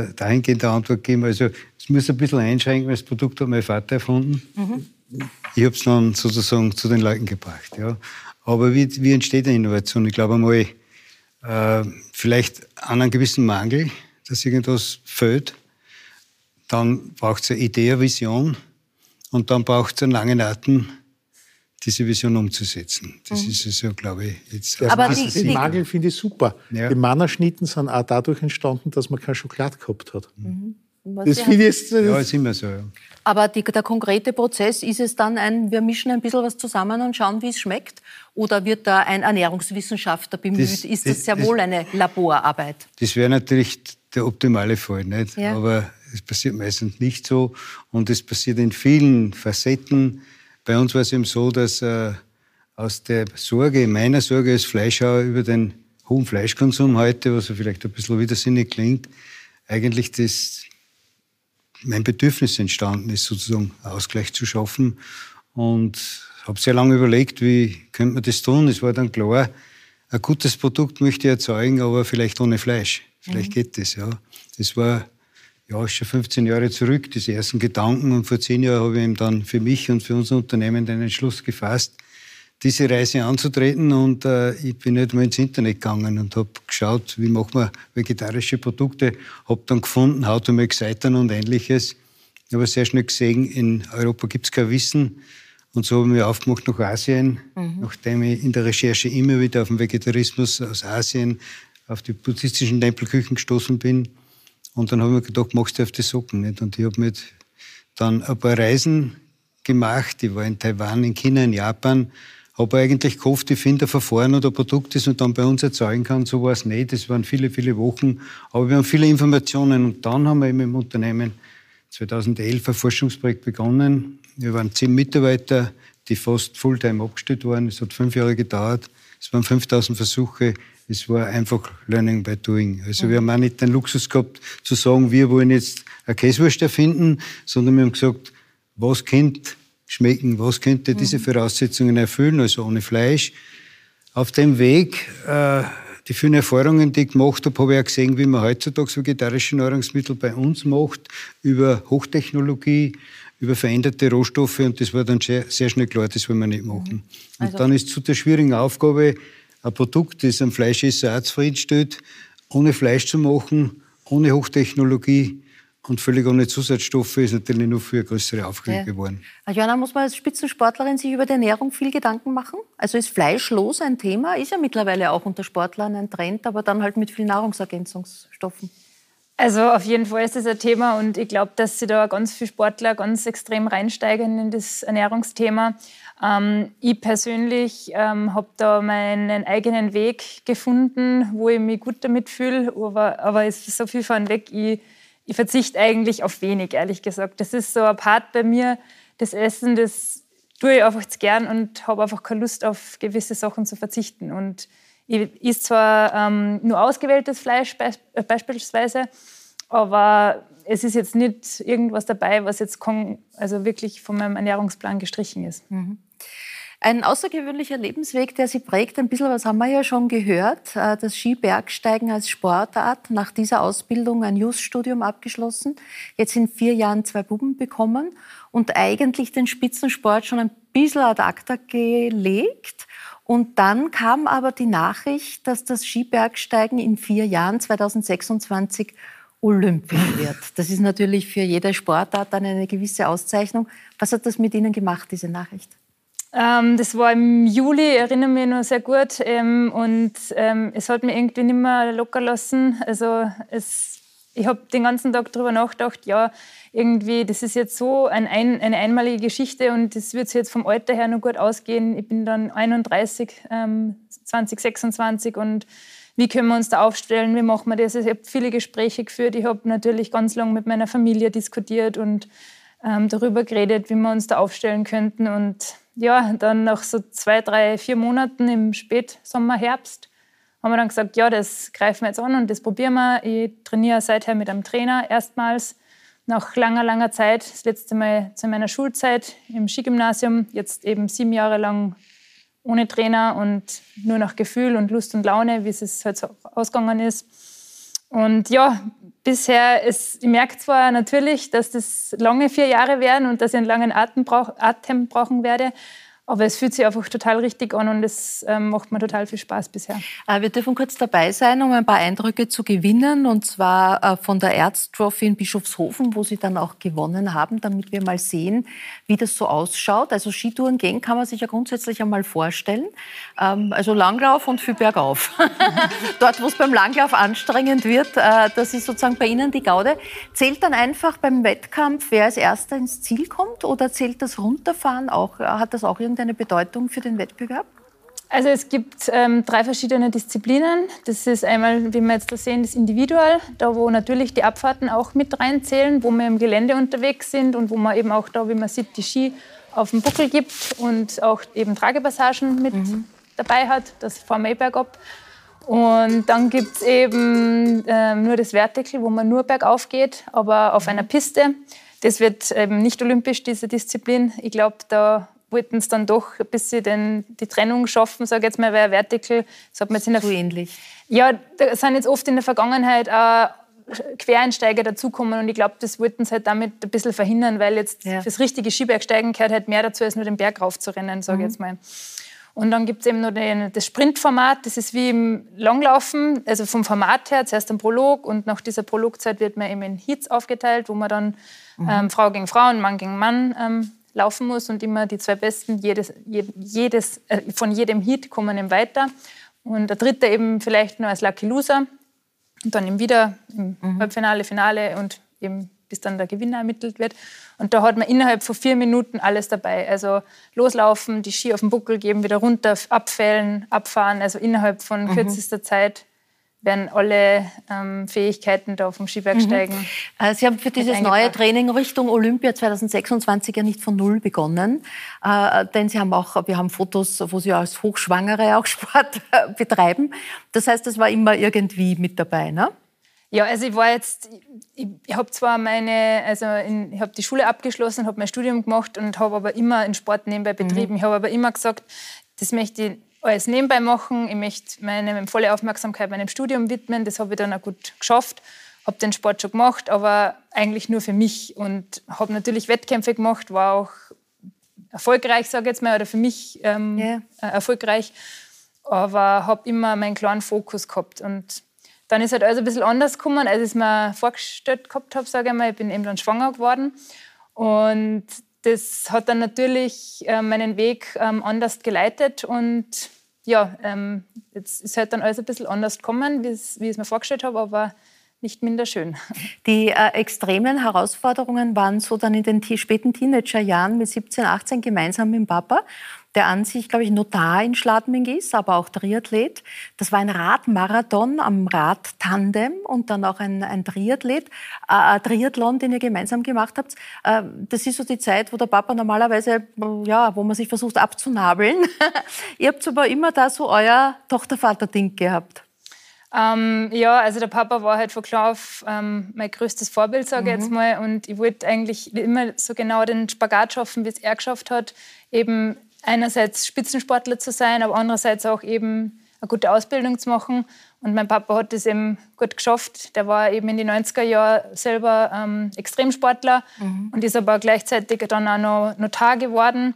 äh dahingehend eine Antwort geben. Also es muss ein bisschen einschränken, weil das Produkt hat mein Vater erfunden. Mhm. Ich habe es dann sozusagen zu den Leuten gebracht. Ja. Aber wie, wie entsteht eine Innovation? Ich glaube einmal, äh, vielleicht an einem gewissen Mangel dass irgendwas fehlt. Dann braucht es eine Idee, eine Vision und dann braucht es einen langen Atem, diese Vision umzusetzen. Das mhm. ist es ja, glaube ich, jetzt. Der Aber die, den Nagel finde ich super. Ja. Die Mannerschnitten sind auch dadurch entstanden, dass man keine Schokolade gehabt hat. Mhm. Das finde ich Ja, ist immer so. Ja. Aber die, der konkrete Prozess, ist es dann ein, wir mischen ein bisschen was zusammen und schauen, wie es schmeckt? Oder wird da ein Ernährungswissenschaftler bemüht? Das, ist das, das sehr wohl eine Laborarbeit? Das wäre natürlich der optimale Fall, nicht? Ja. Aber es passiert meistens nicht so. Und es passiert in vielen Facetten. Bei uns war es eben so, dass äh, aus der Sorge, meiner Sorge als Fleischhauer über den hohen Fleischkonsum heute, was vielleicht ein bisschen widersinnig klingt, eigentlich das, mein Bedürfnis entstanden ist, sozusagen Ausgleich zu schaffen. Und habe sehr lange überlegt, wie könnte man das tun. Es war dann klar, ein gutes Produkt möchte ich erzeugen, aber vielleicht ohne Fleisch. Vielleicht mhm. geht das, ja. Das war ja, schon 15 Jahre zurück, diese ersten Gedanken. Und vor zehn Jahren habe ich eben dann für mich und für unser Unternehmen den Entschluss gefasst, diese Reise anzutreten. Und äh, ich bin nicht mal ins Internet gegangen und habe geschaut, wie machen wir vegetarische Produkte. Habe dann gefunden, How to Make Seitan und ähnliches. Ich habe sehr schnell gesehen, in Europa gibt es kein Wissen. Und so habe ich mich aufgemacht nach Asien, mhm. nachdem ich in der Recherche immer wieder auf den Vegetarismus aus Asien, auf die buddhistischen Tempelküchen gestoßen bin und dann habe ich mir gedacht, machst du auf die Socken nicht? Und ich habe mit dann ein paar Reisen gemacht. Ich war in Taiwan, in China, in Japan. Habe eigentlich gehofft, ich finde ein Verfahren oder ein Produkt, das man dann bei uns erzeugen kann. So war es nicht. Das waren viele, viele Wochen. Aber wir haben viele Informationen. Und dann haben wir eben im Unternehmen 2011 ein Forschungsprojekt begonnen. Wir waren zehn Mitarbeiter, die fast Fulltime abgestellt waren. Es hat fünf Jahre gedauert. Es waren 5000 Versuche es war einfach Learning by Doing. Also mhm. wir haben auch nicht den Luxus gehabt, zu sagen, wir wollen jetzt eine Käsewurst erfinden, sondern wir haben gesagt, was könnte schmecken, was könnte diese mhm. Voraussetzungen erfüllen, also ohne Fleisch. Auf dem Weg, äh, die vielen Erfahrungen, die ich gemacht habe, habe ich auch gesehen, wie man heutzutage vegetarische Nahrungsmittel bei uns macht, über Hochtechnologie, über veränderte Rohstoffe und das war dann sehr, schnell klar, das wollen wir nicht machen. Mhm. Also und dann ist zu der schwierigen Aufgabe, ein Produkt, das einem Fleischesser auch zufriedenstellt, ohne Fleisch zu machen, ohne Hochtechnologie und völlig ohne Zusatzstoffe ist natürlich nur für eine größere Aufgabe ja. geworden. Joanna, muss man als Spitzensportlerin sich über die Ernährung viel Gedanken machen? Also ist fleischlos ein Thema? Ist ja mittlerweile auch unter Sportlern ein Trend, aber dann halt mit vielen Nahrungsergänzungsstoffen. Also auf jeden Fall ist das ein Thema und ich glaube, dass sich da ganz viele Sportler ganz extrem reinsteigen in das Ernährungsthema. Ähm, ich persönlich ähm, habe da meinen eigenen Weg gefunden, wo ich mich gut damit fühle, aber, aber es ist so viel von weg. Ich, ich verzichte eigentlich auf wenig, ehrlich gesagt. Das ist so ein Part bei mir, das Essen, das tue ich einfach gern und habe einfach keine Lust auf gewisse Sachen zu verzichten. Und ich esse zwar ähm, nur ausgewähltes Fleisch be äh, beispielsweise, aber es ist jetzt nicht irgendwas dabei, was jetzt also wirklich von meinem Ernährungsplan gestrichen ist. Mhm. Ein außergewöhnlicher Lebensweg, der Sie prägt. Ein bisschen was haben wir ja schon gehört. Äh, das Skibergsteigen als Sportart. Nach dieser Ausbildung ein Just-Studium abgeschlossen. Jetzt in vier Jahren zwei Buben bekommen und eigentlich den Spitzensport schon ein bisschen ad acta gelegt. Und dann kam aber die Nachricht, dass das Skibergsteigen in vier Jahren, 2026, olympisch wird. Das ist natürlich für jede Sportart dann eine gewisse Auszeichnung. Was hat das mit Ihnen gemacht, diese Nachricht? Ähm, das war im Juli, ich erinnere mich noch sehr gut. Ähm, und ähm, es hat mich irgendwie nicht mehr locker lassen. Also es, ich habe den ganzen Tag darüber nachgedacht, ja, irgendwie, das ist jetzt so ein, ein, eine einmalige Geschichte und das wird jetzt vom Alter her noch gut ausgehen. Ich bin dann 31, 2026 ähm, und wie können wir uns da aufstellen, wie machen wir das? Ich habe viele Gespräche geführt, ich habe natürlich ganz lange mit meiner Familie diskutiert und ähm, darüber geredet, wie wir uns da aufstellen könnten und ja, dann nach so zwei, drei, vier Monaten im Spätsommer, Herbst, haben wir dann gesagt, ja, das greifen wir jetzt an und das probieren wir. Ich trainiere seither mit einem Trainer erstmals nach langer, langer Zeit. Das letzte Mal zu meiner Schulzeit im Skigymnasium, jetzt eben sieben Jahre lang ohne Trainer und nur nach Gefühl und Lust und Laune, wie es halt so ausgegangen ist. Und ja, bisher, ist, ich merke zwar natürlich, dass das lange vier Jahre werden und dass ich einen langen Atem, brauch, Atem brauchen werde, Aber es fühlt sich einfach total richtig an und es ähm, macht mir total viel Spaß bisher. Äh, wir dürfen kurz dabei sein, um ein paar Eindrücke zu gewinnen. Und zwar äh, von der Erztrophy in Bischofshofen, wo Sie dann auch gewonnen haben, damit wir mal sehen, wie das so ausschaut. Also Skitouren gehen kann man sich ja grundsätzlich einmal vorstellen. Ähm, also Langlauf und viel bergauf. (laughs) Dort, wo es beim Langlauf anstrengend wird, äh, das ist sozusagen bei Ihnen die Gaude. Zählt dann einfach beim Wettkampf, wer als Erster ins Ziel kommt? Oder zählt das Runterfahren auch? Hat das auch irgendeine Bedeutung für den Wettbewerb? Also es gibt ähm, drei verschiedene Disziplinen. Das ist einmal, wie wir jetzt da sehen, das Individual, da wo natürlich die Abfahrten auch mit reinzählen, wo wir im Gelände unterwegs sind und wo man eben auch da, wie man sieht, die Ski auf dem Buckel gibt und auch eben Tragepassagen mit mhm. dabei hat, das Formel bergab. Und dann gibt es eben ähm, nur das Vertical, wo man nur bergauf geht, aber auf einer Piste. Das wird eben nicht olympisch, diese Disziplin. Ich glaube, da wollten es dann doch ein bisschen den, die Trennung schaffen, sage jetzt mal, weil Vertical, das hat man jetzt in der... So ähnlich. Ja, da sind jetzt oft in der Vergangenheit auch Quereinsteiger dazukommen und ich glaube, das wollten sie halt damit ein bisschen verhindern, weil jetzt ja. fürs richtige Skibergsteigen gehört halt mehr dazu, als nur den Berg raufzurennen, sage ich mhm. jetzt mal. Und dann gibt es eben noch den, das Sprintformat, das ist wie im Langlaufen, also vom Format her, zuerst ein Prolog und nach dieser Prologzeit wird man eben in Heats aufgeteilt, wo man dann mhm. ähm, Frau gegen Frau und Mann gegen Mann ähm, laufen muss und immer die zwei Besten jedes, jedes, äh, von jedem Heat kommen eben weiter. Und der dritte eben vielleicht nur als Lucky Loser und dann eben wieder im mhm. Halbfinale, Finale und eben bis dann der Gewinner ermittelt wird. Und da hat man innerhalb von vier Minuten alles dabei. Also loslaufen, die Ski auf den Buckel geben, wieder runter, abfällen, abfahren. Also innerhalb von mhm. kürzester Zeit werden alle ähm, Fähigkeiten da vom Skibergsteigen. Mhm. Äh, Sie haben für dieses neue Training Richtung Olympia 2026 ja nicht von Null begonnen, äh, denn Sie haben auch, wir haben Fotos, wo Sie als Hochschwangere auch (laughs) Sport äh, betreiben. Das heißt, das war immer irgendwie mit dabei, ne? Ja, also ich war jetzt, ich, ich habe zwar meine, also in, ich habe die Schule abgeschlossen, habe mein Studium gemacht und habe aber immer einen Sport nebenbei betrieben. Mhm. Ich habe aber immer gesagt, das möchte ich alles nebenbei machen. Ich möchte meine volle Aufmerksamkeit meinem Studium widmen. Das habe ich dann auch gut geschafft. Habe den Sport schon gemacht, aber eigentlich nur für mich. Und habe natürlich Wettkämpfe gemacht, war auch erfolgreich, sage ich jetzt mal, oder für mich ähm, yeah. erfolgreich. Aber habe immer meinen klaren Fokus gehabt. Und dann ist halt alles ein bisschen anders gekommen, als ich es mir vorgestellt gehabt habe, sage ich mal. Ich bin eben dann schwanger geworden. Und das hat dann natürlich äh, meinen Weg ähm, anders geleitet und ja, ähm, jetzt ist halt dann alles ein bisschen anders gekommen, wie ich es mir vorgestellt habe, aber nicht minder schön. (laughs) Die äh, extremen Herausforderungen waren so dann in den späten Teenagerjahren mit 17, 18 gemeinsam mit Papa der an sich, glaube ich, Notar in Schladming ist, aber auch Triathlet. Das war ein Radmarathon am Radtandem und dann auch ein, ein Triathlet, äh, äh, Triathlon, den ihr gemeinsam gemacht habt. Äh, das ist so die Zeit, wo der Papa normalerweise, ja, wo man sich versucht abzunabeln. (laughs) ihr habt aber immer da so euer Tochter-Vater-Ding gehabt. Ähm, ja, also der Papa war halt von klar auf ähm, mein größtes Vorbild, sage ich mhm. jetzt mal. Und ich wollte eigentlich immer so genau den Spagat schaffen, wie es er geschafft hat. Eben einerseits Spitzensportler zu sein, aber andererseits auch eben eine gute Ausbildung zu machen. Und mein Papa hat das eben gut geschafft. Der war eben in den 90er Jahren selber ähm, Extremsportler mhm. und ist aber gleichzeitig dann auch noch Notar geworden.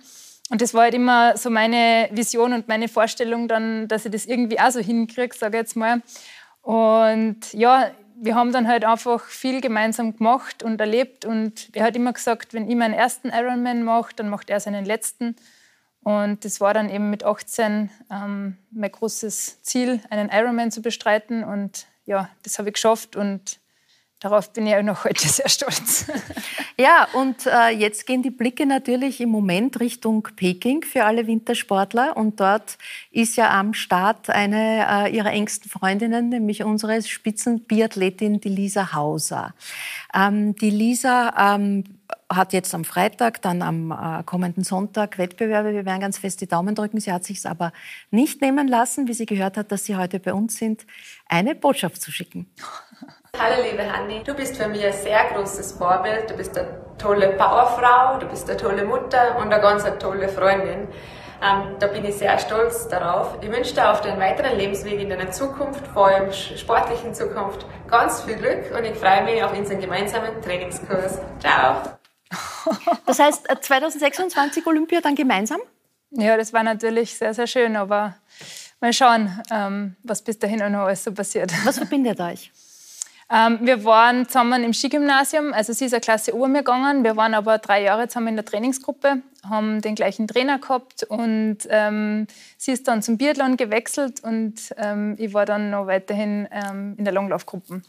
Und das war halt immer so meine Vision und meine Vorstellung dann, dass ich das irgendwie auch so hinkriege, sage ich jetzt mal. Und ja, wir haben dann halt einfach viel gemeinsam gemacht und erlebt. Und er hat immer gesagt, wenn ich meinen ersten Ironman mache, dann macht er seinen letzten. Und das war dann eben mit 18 ähm, mein großes Ziel, einen Ironman zu bestreiten. Und ja, das habe ich geschafft und darauf bin ich auch noch heute (laughs) sehr stolz. (laughs) Ja, und äh, jetzt gehen die Blicke natürlich im Moment Richtung Peking für alle Wintersportler. Und dort ist ja am Start eine äh, ihrer engsten Freundinnen, nämlich unsere Spitzenbiathletin, die Lisa Hauser. Ähm, die Lisa ähm, hat jetzt am Freitag, dann am äh, kommenden Sonntag Wettbewerbe. Wir werden ganz fest die Daumen drücken. Sie hat sich es aber nicht nehmen lassen, wie sie gehört hat, dass Sie heute bei uns sind, eine Botschaft zu schicken. (laughs) Hallo liebe Hanni, du bist für mich ein sehr großes Vorbild. Du bist eine tolle Powerfrau, du bist eine tolle Mutter und eine ganz eine tolle Freundin. Ähm, da bin ich sehr stolz darauf. Ich wünsche dir auf den weiteren Lebensweg in deiner Zukunft, vor allem sportlichen Zukunft, ganz viel Glück und ich freue mich auf unseren gemeinsamen Trainingskurs. Ciao! Das heißt, 2026 äh, Olympia dann gemeinsam? Ja, das war natürlich sehr, sehr schön, aber mal schauen, ähm, was bis dahin noch alles so passiert. Was verbindet euch? Ähm, wir waren zusammen im Skigymnasium, also sie ist eine Klasse über mir gegangen. Wir waren aber drei Jahre zusammen in der Trainingsgruppe, haben den gleichen Trainer gehabt und ähm, sie ist dann zum Biathlon gewechselt und ähm, ich war dann noch weiterhin ähm, in der Langlaufgruppe.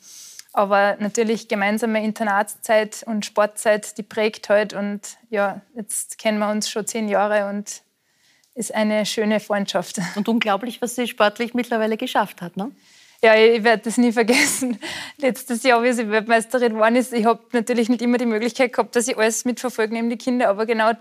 Aber natürlich gemeinsame Internatszeit und Sportzeit, die prägt halt und ja, jetzt kennen wir uns schon zehn Jahre und ist eine schöne Freundschaft. (laughs) Und unglaublich, was sie sportlich mittlerweile geschafft hat, ne? Ja, ich werde das nie vergessen. (laughs) Letztes Jahr, wie sie Weltmeisterin geworden ist, ich habe natürlich nicht immer die Möglichkeit gehabt, dass ich alles mitverfolge, neben die Kinder, aber genau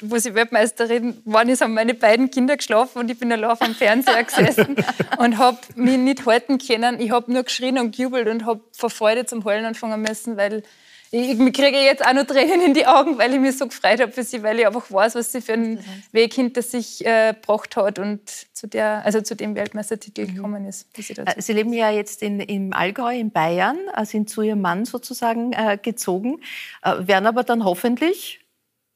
wo sie Weltmeisterin geworden ist, haben meine beiden Kinder geschlafen und ich bin allein am Fernseher gesessen (laughs) und habe mich nicht halten können. Ich habe nur geschrien und gejubelt und habe vor Freude zum Heulen anfangen müssen, weil ich, ich kriege jetzt auch noch Tränen in die Augen, weil ich mich so gefreut habe für sie, weil ich einfach weiß, was sie für einen Weg hinter sich äh, gebracht hat und zu, der, also zu dem Weltmeistertitel mhm. gekommen ist. Sie, äh, sie, leben ja jetzt in, im Allgäu, in Bayern, äh, sind zu ihrem Mann sozusagen äh, gezogen, äh, werden aber dann hoffentlich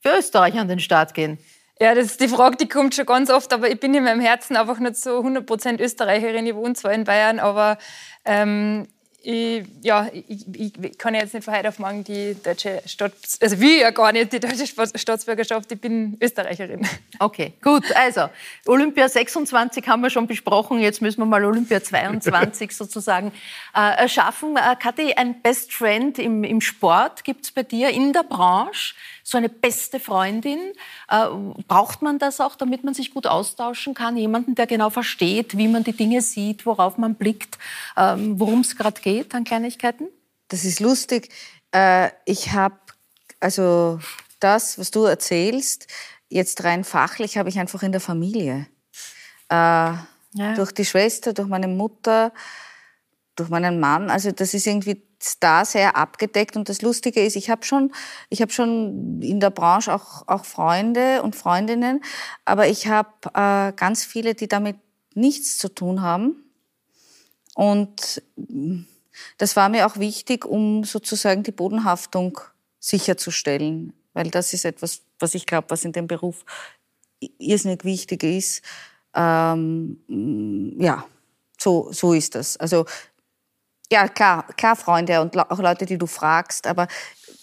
für Österreich an den Start gehen. Ja, das ist die Frage, die kommt schon ganz oft, aber ich bin in meinem Herzen einfach nicht so 100% Österreicherin. Ich wohne zwar in Bayern, aber ähm, ich, ja, ich, ich, kann jetzt nicht von heute auf morgen die deutsche Stadt, also wie ja gar nicht die deutsche Staatsbürgerschaft, ich bin Österreicherin. Okay, gut, also Olympia 26 haben wir schon besprochen, jetzt müssen wir mal Olympia 22 (laughs) sozusagen äh, schaffen. Äh, Kathi, ein Best Friend im, im Sport gibt es bei dir in der Branche? so eine beste Freundin? Äh, braucht man das auch, damit man sich gut austauschen kann? Jemanden, der genau versteht, wie man die Dinge sieht, worauf man blickt, ähm, worum es gerade geht an Kleinigkeiten? Das ist lustig. Äh, ich habe, also das, was du erzählst, jetzt rein fachlich habe ich einfach in der Familie. Äh, ja. Durch die Schwester, durch meine Mutter, durch meinen Mann. Also das ist irgendwie da sehr abgedeckt. Und das Lustige ist, ich habe schon, ich habe schon in der Branche auch, auch Freunde und Freundinnen, aber ich habe äh, ganz viele, die damit nichts zu tun haben. Und das war mir auch wichtig, um sozusagen die Bodenhaftung sicherzustellen, weil das ist etwas, was ich glaube, was in dem Beruf irrsinnig wichtig ist. Ähm, ja, so, so ist das. Also ja, klar, klar Freunde und auch Leute, die du fragst. Aber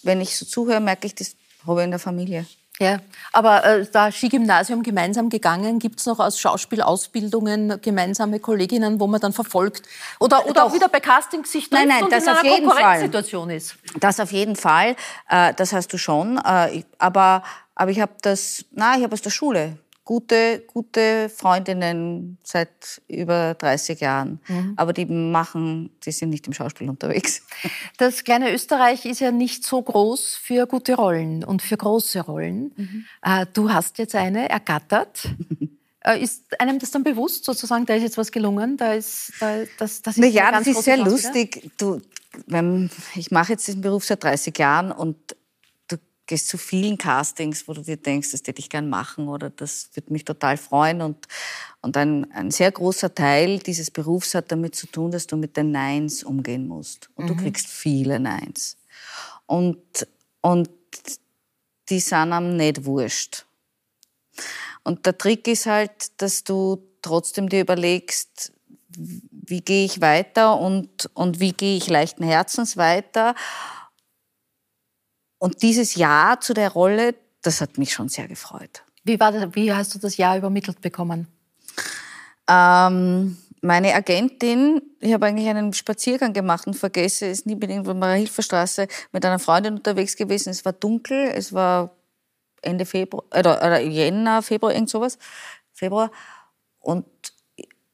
wenn ich so zuhöre, merke ich, das habe ich in der Familie. Ja, aber äh, da Skigymnasium gemeinsam gegangen, gibt es noch aus Schauspielausbildungen gemeinsame Kolleginnen, wo man dann verfolgt? Oder, oder auch wieder bei Casting sich nein, nein, das in auf einer jeden Konkurrenzsituation ist? Das auf jeden Fall. Äh, das hast du schon. Äh, aber, aber ich habe das, na, ich habe aus der Schule gute, gute Freundinnen seit über 30 Jahren. Mhm. Aber die machen, die sind nicht im Schauspiel unterwegs. (laughs) Das kleine Österreich ist ja nicht so groß für gute Rollen und für große Rollen. Mhm. Äh, du hast jetzt eine ergattert. (laughs) Äh, ist einem das dann bewusst, sozusagen, da ist jetzt was gelungen, da ist, da, das, das ist Na ja, das ist sehr Chance lustig. Du, ich mache jetzt diesen Beruf seit 30 Jahren und gehst zu vielen Castings, wo du dir denkst, das hätte ich gern machen oder das würde mich total freuen. Und, und ein, ein sehr großer Teil dieses Berufs hat damit zu tun, dass du mit den Neins umgehen musst. Und mhm. du kriegst viele Neins. Und, und die sind am nicht wurscht. Und der Trick ist halt, dass du trotzdem dir überlegst, wie gehe ich weiter und, und wie gehe ich leichten Herzens weiter und dieses Ja zu der Rolle, das hat mich schon sehr gefreut. Wie, war das, wie hast du das Ja übermittelt bekommen? Ähm, meine Agentin, ich habe eigentlich einen Spaziergang gemacht und vergesse es nie, bin irgendwo in der Hilferstraße mit einer Freundin unterwegs gewesen. Es war dunkel, es war Ende Februar, oder, oder Jänner, Februar, irgend sowas, Februar. Und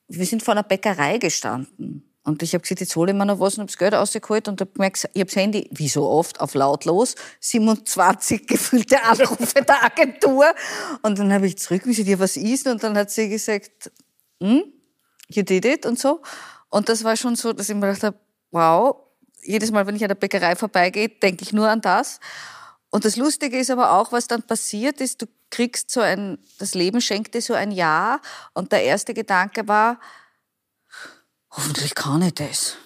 wir sind vor einer Bäckerei gestanden. Und ich habe gesagt, jetzt hole ich mir noch was und habe das Geld rausgeholt und habe gemerkt, ich habe das Handy, wie so oft, auf lautlos, 27 (laughs) gefüllte Anrufe der Agentur. Und dann habe ich zurück, wie sie dir was ist? Und dann hat sie gesagt, hm, you did it und so. Und das war schon so, dass ich mir gedacht habe, wow, jedes Mal, wenn ich an der Bäckerei vorbeigehe, denke ich nur an das. Und das Lustige ist aber auch, was dann passiert ist, du kriegst so ein, das Leben schenkt dir so ein Ja. Und der erste Gedanke war, Hoffentlich kann ich das.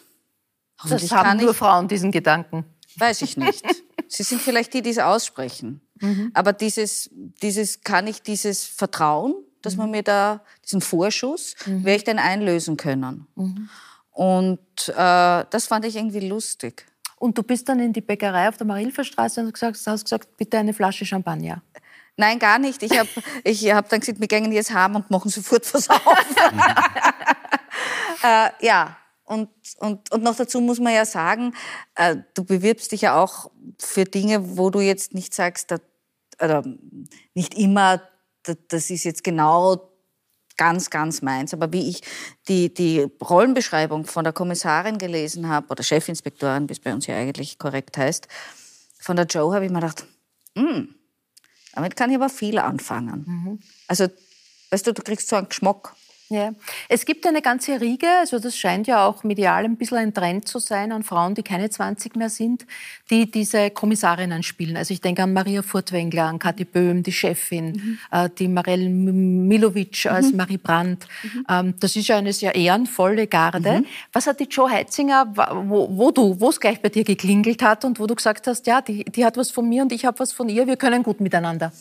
Hoffentlich das haben nur Frauen diesen Gedanken. Weiß ich nicht. (laughs) Sie sind vielleicht die, die es aussprechen. Mhm. Aber dieses, dieses, kann ich dieses Vertrauen, dass mhm. man mir da, diesen Vorschuss, mhm. werde ich dann einlösen können. Mhm. Und äh, das fand ich irgendwie lustig. Und du bist dann in die Bäckerei auf der Marilferstraße und hast gesagt, bitte eine Flasche Champagner. Nein, gar nicht. Ich habe ich hab dann gesagt, wir gehen jetzt heim und machen sofort was auf. (laughs) äh, ja, und, und, und noch dazu muss man ja sagen, äh, du bewirbst dich ja auch für Dinge, wo du jetzt nicht sagst, da, oder nicht immer, da, das ist jetzt genau ganz, ganz meins. Aber wie ich die, die Rollenbeschreibung von der Kommissarin gelesen habe, oder Chefinspektorin, wie es bei uns ja eigentlich korrekt heißt, von der Joe habe ich mir gedacht, hm, damit kann ich aber viel anfangen. Mhm. Also, weißt du, du kriegst so einen Geschmack. Ja. Es gibt eine ganze Riege, also das scheint ja auch medial ein bisschen ein Trend zu sein, an Frauen, die keine 20 mehr sind, die diese Kommissarinnen spielen. Also ich denke an Maria Furtwängler, an Kathi Böhm, die Chefin, mhm. äh, die Marelle Milovic mhm. als Marie Brandt. Mhm. Ähm, das ist ja eine sehr ehrenvolle Garde. Mhm. Was hat die Joe Heitzinger, wo, wo du, wo es gleich bei dir geklingelt hat und wo du gesagt hast, ja, die, die hat was von mir und ich habe was von ihr, wir können gut miteinander?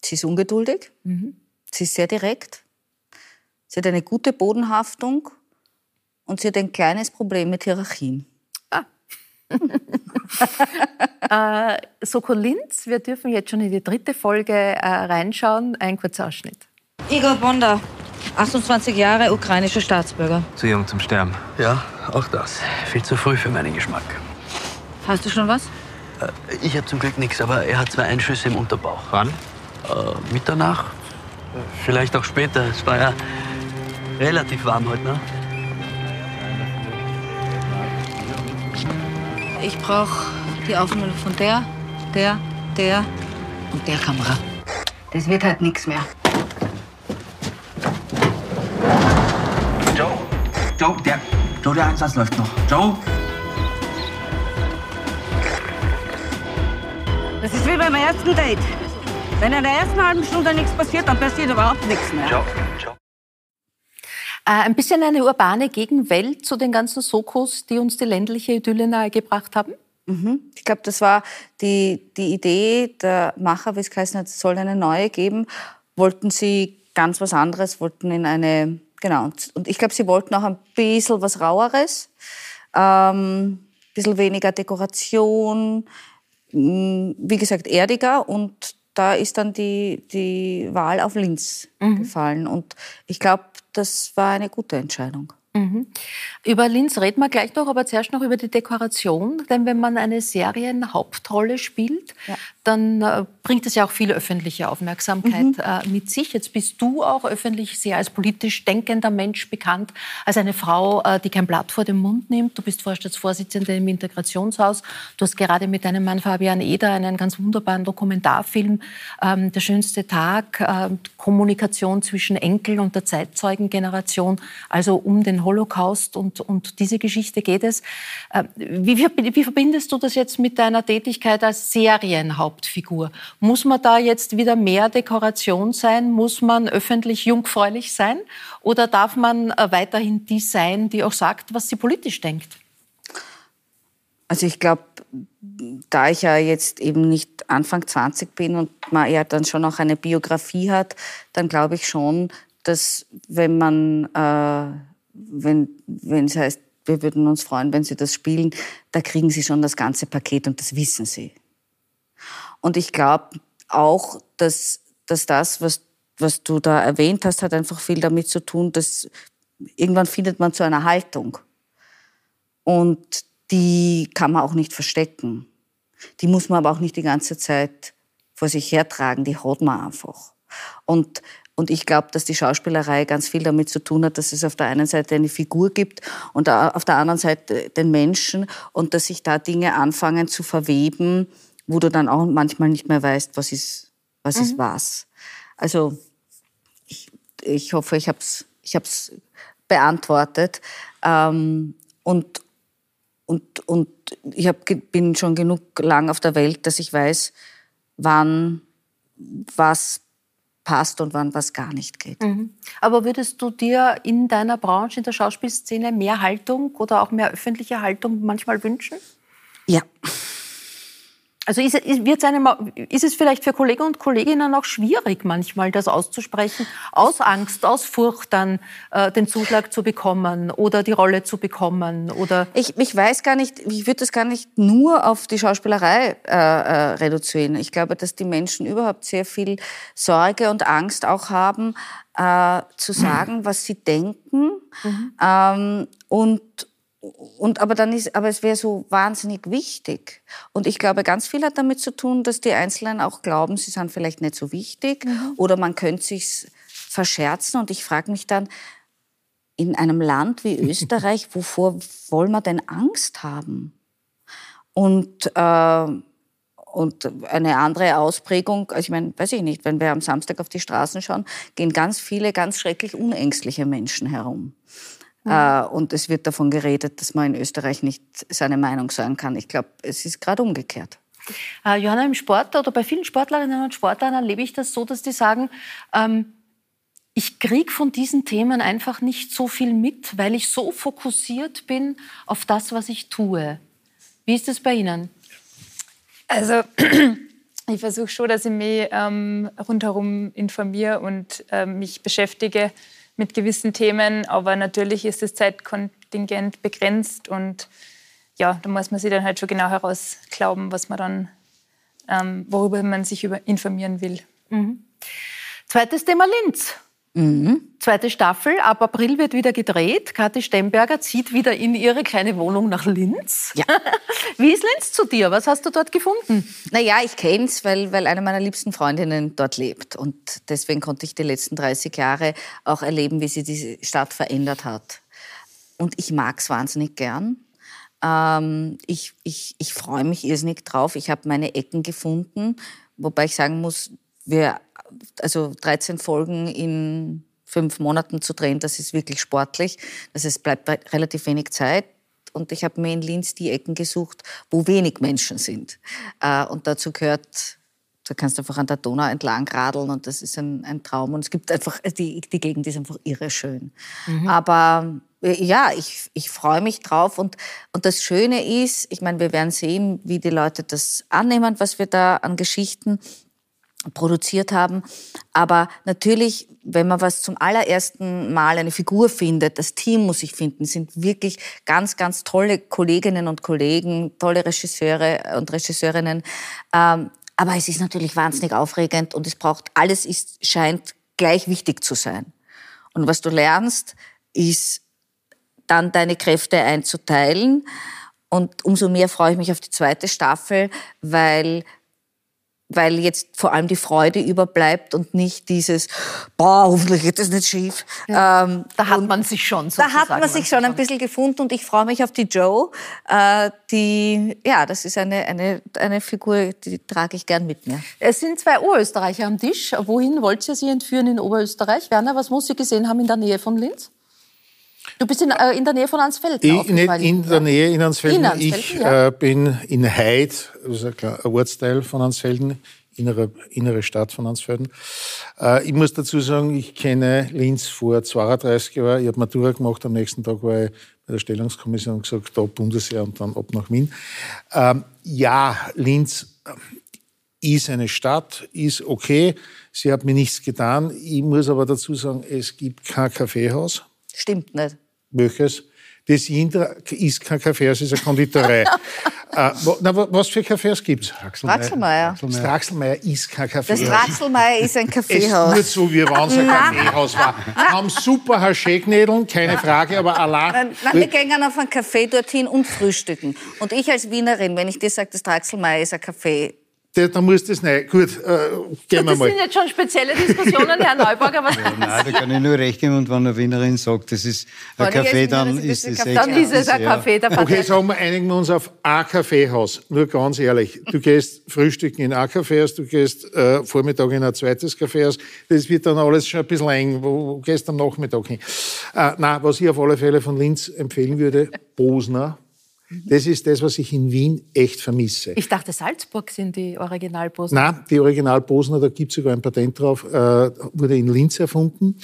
Sie ist ungeduldig, mhm. sie ist sehr direkt Sie hat eine gute Bodenhaftung und sie hat ein kleines Problem mit Hierarchien. Ah. (laughs) äh, Soko Linz, wir dürfen jetzt schon in die dritte Folge äh, reinschauen. Ein kurzer Ausschnitt. Igor Bonda, 28 Jahre, ukrainischer Staatsbürger. Zu jung zum Sterben. Ja, auch das. Viel zu früh für meinen Geschmack. Hast du schon was? Äh, ich habe zum Glück nichts, aber er hat zwei Einschüsse im Unterbauch. Wann? Äh, Mitternacht. Vielleicht auch später. Es war ja Relativ warm heute, ne? Ich brauche die Aufnahme von der, der, der und der Kamera. Das wird halt nichts mehr. Joe, Joe, der, Joe, der Einsatz läuft noch. Joe? Das ist wie beim ersten Date. Wenn in der ersten halben Stunde nichts passiert, dann passiert überhaupt nichts mehr. Joe, ein bisschen eine urbane Gegenwelt zu den ganzen Sokos, die uns die ländliche Idylle nahegebracht haben? Mhm. Ich glaube, das war die, die Idee der Macher, wie es geheißen hat, es soll eine neue geben. Wollten sie ganz was anderes, wollten in eine, genau. Und ich glaube, sie wollten auch ein bisschen was Raueres, ähm, ein bisschen weniger Dekoration, wie gesagt, erdiger und da ist dann die, die Wahl auf Linz mhm. gefallen. Und ich glaube, das war eine gute Entscheidung. Mhm. Über Linz reden wir gleich noch, aber zuerst noch über die Dekoration. Denn wenn man eine Serienhauptrolle spielt, ja. Dann äh, bringt es ja auch viel öffentliche Aufmerksamkeit mhm. äh, mit sich. Jetzt bist du auch öffentlich sehr als politisch denkender Mensch bekannt, als eine Frau, äh, die kein Blatt vor den Mund nimmt. Du bist Vorstandsvorsitzende im Integrationshaus. Du hast gerade mit deinem Mann Fabian Eder einen ganz wunderbaren Dokumentarfilm, ähm, Der schönste Tag, Kommunikation zwischen Enkel und der Zeitzeugengeneration, also um den Holocaust und, und diese Geschichte geht es. Äh, wie, wie, verbindest du das jetzt mit deiner Tätigkeit als Serienhauptfigur? Muss man da jetzt wieder mehr Dekoration sein? Muss man öffentlich jungfräulich sein? Oder darf man äh, weiterhin die sein, die auch sagt, was sie politisch denkt? Also ich glaube, da ich ja jetzt eben nicht Anfang 20 bin und man ja dann schon auch eine Biografie hat, dann glaube ich schon, dass wenn man äh, wenn, wenn es heißt, wir würden uns freuen, wenn Sie das spielen, da kriegen Sie schon das ganze Paket und das wissen Sie. Und ich glaube auch, dass, dass das, was, was du da erwähnt hast, hat einfach viel damit zu tun, dass irgendwann findet man zu einer Haltung. Und die kann man auch nicht verstecken. Die muss man aber auch nicht die ganze Zeit vor sich hertragen, die hat man einfach. Und und ich glaube, dass die Schauspielerei ganz viel damit zu tun hat, dass es auf der einen Seite eine Figur gibt und auf der anderen Seite den Menschen und dass sich da Dinge anfangen zu verweben, wo du dann auch manchmal nicht mehr weißt, was ist, was mhm. ist was. Also ich, ich hoffe, ich habe es ich hab's beantwortet. Ähm, und, und, und ich hab, bin schon genug lang auf der Welt, dass ich weiß, wann was passt und wann was gar nicht geht. Mhm. Aber würdest du dir in deiner Branche, in der Schauspielszene, mehr Haltung oder auch mehr öffentliche Haltung manchmal wünschen? Ja. Also ist, ist, einem, ist, es vielleicht für Kollegen und Kolleginnen auch schwierig, manchmal das auszusprechen, aus Angst, aus Furcht dann äh, den Zuschlag zu bekommen oder die Rolle zu bekommen? Oder ich, ich weiß gar nicht, ich würde das gar nicht nur auf die Schauspielerei äh, äh, reduzieren. Ich glaube, dass die Menschen überhaupt sehr viel Sorge und Angst auch haben, äh, zu sagen, was sie denken. Mhm. Ähm, und und aber dann ist, aber es wäre so wahnsinnig wichtig. Und ich glaube, ganz viel hat damit zu tun, dass die Einzelnen auch glauben, sie sind vielleicht nicht so wichtig mhm. oder man könnte sich verscherzen. Und ich frage mich dann, in einem Land wie (laughs) Österreich, wovor wollen wir denn Angst haben? Und, äh, und eine andere Ausprägung, also ich meine, weiß ich nicht, wenn wir am Samstag auf die Straßen schauen, gehen ganz viele ganz schrecklich unängstliche Menschen herum. Mhm. Äh, und es wird davon geredet, dass man in Österreich nicht seine Meinung sagen kann. Ich glaube, es ist gerade umgekehrt. Äh, Johanna, im Sport oder bei vielen Sportlerinnen und Sportlern erlebe ich das so, dass die sagen, ähm, ich kriege von diesen Themen einfach nicht so viel mit, weil ich so fokussiert bin auf das, was ich tue. Wie ist es bei Ihnen? Also (clears throat) ich versuche schon, dass ich mich ähm, rundherum informiere und äh, mich beschäftige mit gewissen Themen, aber natürlich ist das Zeitkontingent begrenzt und ja, da muss man sich dann halt schon genau herausglauben, was man dann, ähm, worüber man sich über informieren will. Mhm. Zweites Thema Linz. Mhm. Zweite Staffel, ab April wird wieder gedreht. Kathi Stemberger zieht wieder in ihre kleine Wohnung nach Linz. Ja. (laughs) Wie ist Linz zu dir? Was hast du dort gefunden? Naja, ich kenne es, weil, weil eine meiner liebsten Freundinnen dort lebt. Und deswegen konnte ich die letzten 30 Jahre auch erleben, wie sie diese Stadt verändert hat. Und ich mag es wahnsinnig gern. Ähm, ich ich, ich freue mich irrsinnig drauf. Ich habe meine Ecken gefunden, wobei ich sagen muss, wir also 13 Folgen in fünf Monaten zu drehen, das ist wirklich sportlich. Das heißt, es bleibt relativ wenig Zeit. Und ich habe mir in Linz die Ecken gesucht, wo wenig Menschen sind. Äh, und dazu gehört, da kannst du einfach an der Donau entlang radeln und das ist ein, ein Traum. Und es gibt einfach, die, die Gegend ist einfach irre schön. Mhm. Aber äh, ja, ich, ich freue mich drauf. Und, und das Schöne ist, ich meine, wir werden sehen, wie die Leute das annehmen, was wir da an Geschichten produziert haben. Aber natürlich, wenn man was zum allerersten Mal eine Figur findet, das Team muss sich finden, sind wirklich ganz, ganz tolle Kolleginnen und Kollegen, tolle Regisseure und Regisseurinnen. Ähm, aber es ist natürlich wahnsinnig aufregend und es braucht, alles ist, scheint gleich wichtig zu sein. Und was du lernst, ist dann deine Kräfte einzuteilen. Und umso mehr freue ich mich auf die zweite Staffel, weil weil jetzt vor allem die Freude überbleibt und nicht dieses, boah, hoffentlich geht das nicht schief. Ja, ähm, da hat man sich schon sozusagen. Da hat man sich schon ein bisschen gefunden und ich freue mich auf die Joe, äh, die, ja, das ist eine, eine, eine Figur, die trage ich gern mit mir. Es sind zwei Oberösterreicher am Tisch. Wohin wollt ihr sie entführen in Oberösterreich? Werner, was muss sie gesehen haben in der Nähe von Linz? Du bist in, äh, in der Nähe von Ansfelden ich, Nicht in der Nähe in Ansfelden. In Ansfelden ich ja. äh, bin in Heid, das ist ein, Ortsteil von Ansfelden, innere, innere Stadt von Ansfelden. Äh, ich muss dazu sagen, ich kenne Linz vor 32 Jahren. Ich habe Matura gemacht, am nächsten Tag war ich bei der Stellungskommission und gesagt, da Bundesheer und dann ab nach Wien. Ähm, ja, Linz äh, ist eine Stadt, ist okay. Sie hat mir nichts getan. Ich muss aber dazu sagen, es gibt kein Kaffeehaus. Stimmt nicht. Welches? Das Indra ist kein Kaffee, es ist eine Konditorei. (laughs) äh, na, was für Kaffees gibt es? Draxelmeier. Das Draxelmeier ist kein Kaffeehaus. Das Draxelmeier ist ein Kaffeehaus. Es wird so, wie wenn es ein Kaffeehaus war. Wir haben super Haschegnädeln, keine Frage, aber allein... Nein, nein, wir gehen auf einen Kaffee dorthin und frühstücken. Und ich als Wienerin, wenn ich dir sage, das Draxelmeier ist ein Kaffee, da muss das nicht. Gut, äh, gehen wir mal. Das sind jetzt schon spezielle Diskussionen, Herr Neuburger. Was ja, nein, da kann ich nur recht geben. Und wenn eine Wienerin sagt, das ist ein Kaffee, dann ist es echt. Dann ist es ein Kaffee. Der okay, sagen wir, einigen wir uns auf ein Kaffeehaus. Nur ganz ehrlich. Du gehst frühstücken in ein Kaffeehaus, du gehst äh, Vormittag in ein zweites Kaffeehaus. Das wird dann alles schon ein bisschen eng. Wo, wo gehst du am Nachmittag hin? Äh, nein, was ich auf alle Fälle von Linz empfehlen würde, Bosner Das ist das, was ich in Wien echt vermisse. Ich dachte, Salzburg sind die Originalposen. Nein, die Originalposen, da gibt es sogar ein Patent drauf, äh, wurde in Linz erfunden.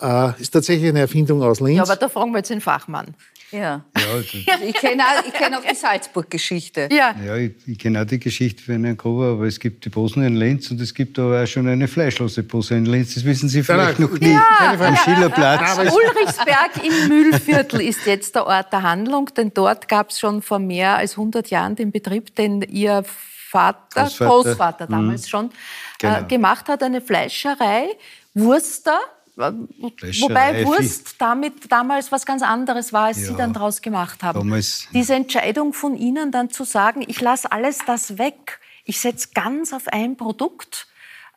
Äh, ist tatsächlich eine Erfindung aus Linz. Ja, aber da fragen wir jetzt den Fachmann. Ja. ja (laughs) ich kenne auch, kenn auch die Salzburg-Geschichte. Ja, ja ich, ich kenne auch die Geschichte für einen Gruber, aber es gibt die Posen in Lenz und es gibt aber auch schon eine fleischlose Pose in Lenz. Das wissen Sie vielleicht ja, noch nie. Ja, Am Schillerplatz. Ulrichsberg im Mühlviertel ist jetzt der Ort der Handlung, denn dort gab es schon vor mehr als 100 Jahren den Betrieb, den Ihr Vater, Großvater, Großvater damals mhm. schon, äh, genau. äh, gemacht hat, eine Fleischerei. Wurster, Wobei Wurst damit damals was ganz anderes war, als ja, Sie dann daraus gemacht haben. Damals, Diese Entscheidung von Ihnen dann zu sagen, ich lasse alles das weg, ich setze ganz auf ein Produkt,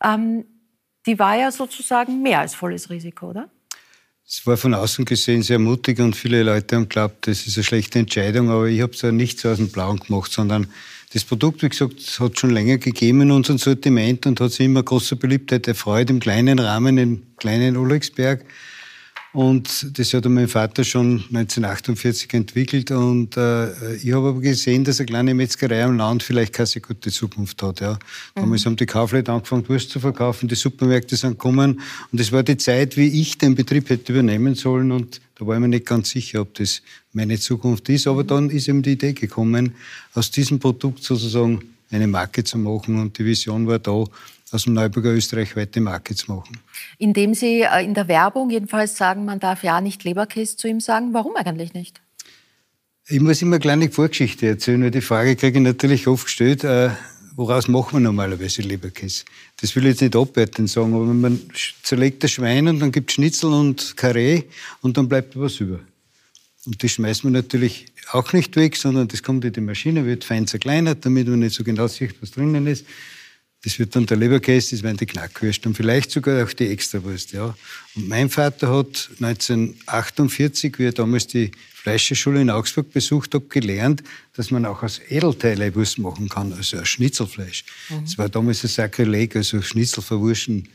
ähm, die war ja sozusagen mehr als volles Risiko, oder? Es war von außen gesehen sehr mutig und viele Leute haben geglaubt, das ist eine schlechte Entscheidung, aber ich habe es ja nicht so aus dem Blauen gemacht, sondern das Produkt, wie gesagt, hat schon länger gegeben in unserem Sortiment und hat sich immer große Beliebtheit erfreut im kleinen Rahmen, im kleinen Ulrichsberg. Und das hat mein Vater schon 1948 entwickelt. Und äh, ich habe aber gesehen, dass eine kleine Metzgerei am Land vielleicht keine sehr gute Zukunft hat. Ja. Damals mhm. haben die Kaufleute angefangen, Wurst zu verkaufen, die Supermärkte sind gekommen. Und es war die Zeit, wie ich den Betrieb hätte übernehmen sollen. Und da war ich mir nicht ganz sicher, ob das meine Zukunft ist. Aber dann ist eben die Idee gekommen, aus diesem Produkt sozusagen eine Marke zu machen. Und die Vision war da, aus dem Neuburger Österreich heute Marke zu machen. Indem Sie äh, in der Werbung jedenfalls sagen, man darf ja nicht Leberkäse zu ihm sagen. Warum eigentlich nicht? Ich muss immer eine kleine Vorgeschichte erzählen, weil die Frage kriege ich natürlich oft gestellt, äh, woraus machen wir normalerweise Leberkäse? Das will ich jetzt nicht abwertend sagen, aber man zerlegt das Schwein und dann gibt es Schnitzel und Karree und dann bleibt was über. Und das schmeißt man natürlich auch nicht weg, sondern das kommt in die Maschine, wird fein zerkleinert, damit man nicht so genau sieht, was drinnen ist. Das wird dann der Leberkäse, das werden die Knackwürste und vielleicht sogar auch die Extrawurst. Ja. Und mein Vater hat 1948, wie er damals die Fleischerschule in Augsburg besucht hat, gelernt, dass man auch aus Edelteile Wurst machen kann, also aus Schnitzelfleisch. Mhm. Das war damals ein Sakrileg, also Schnitzel verwurschen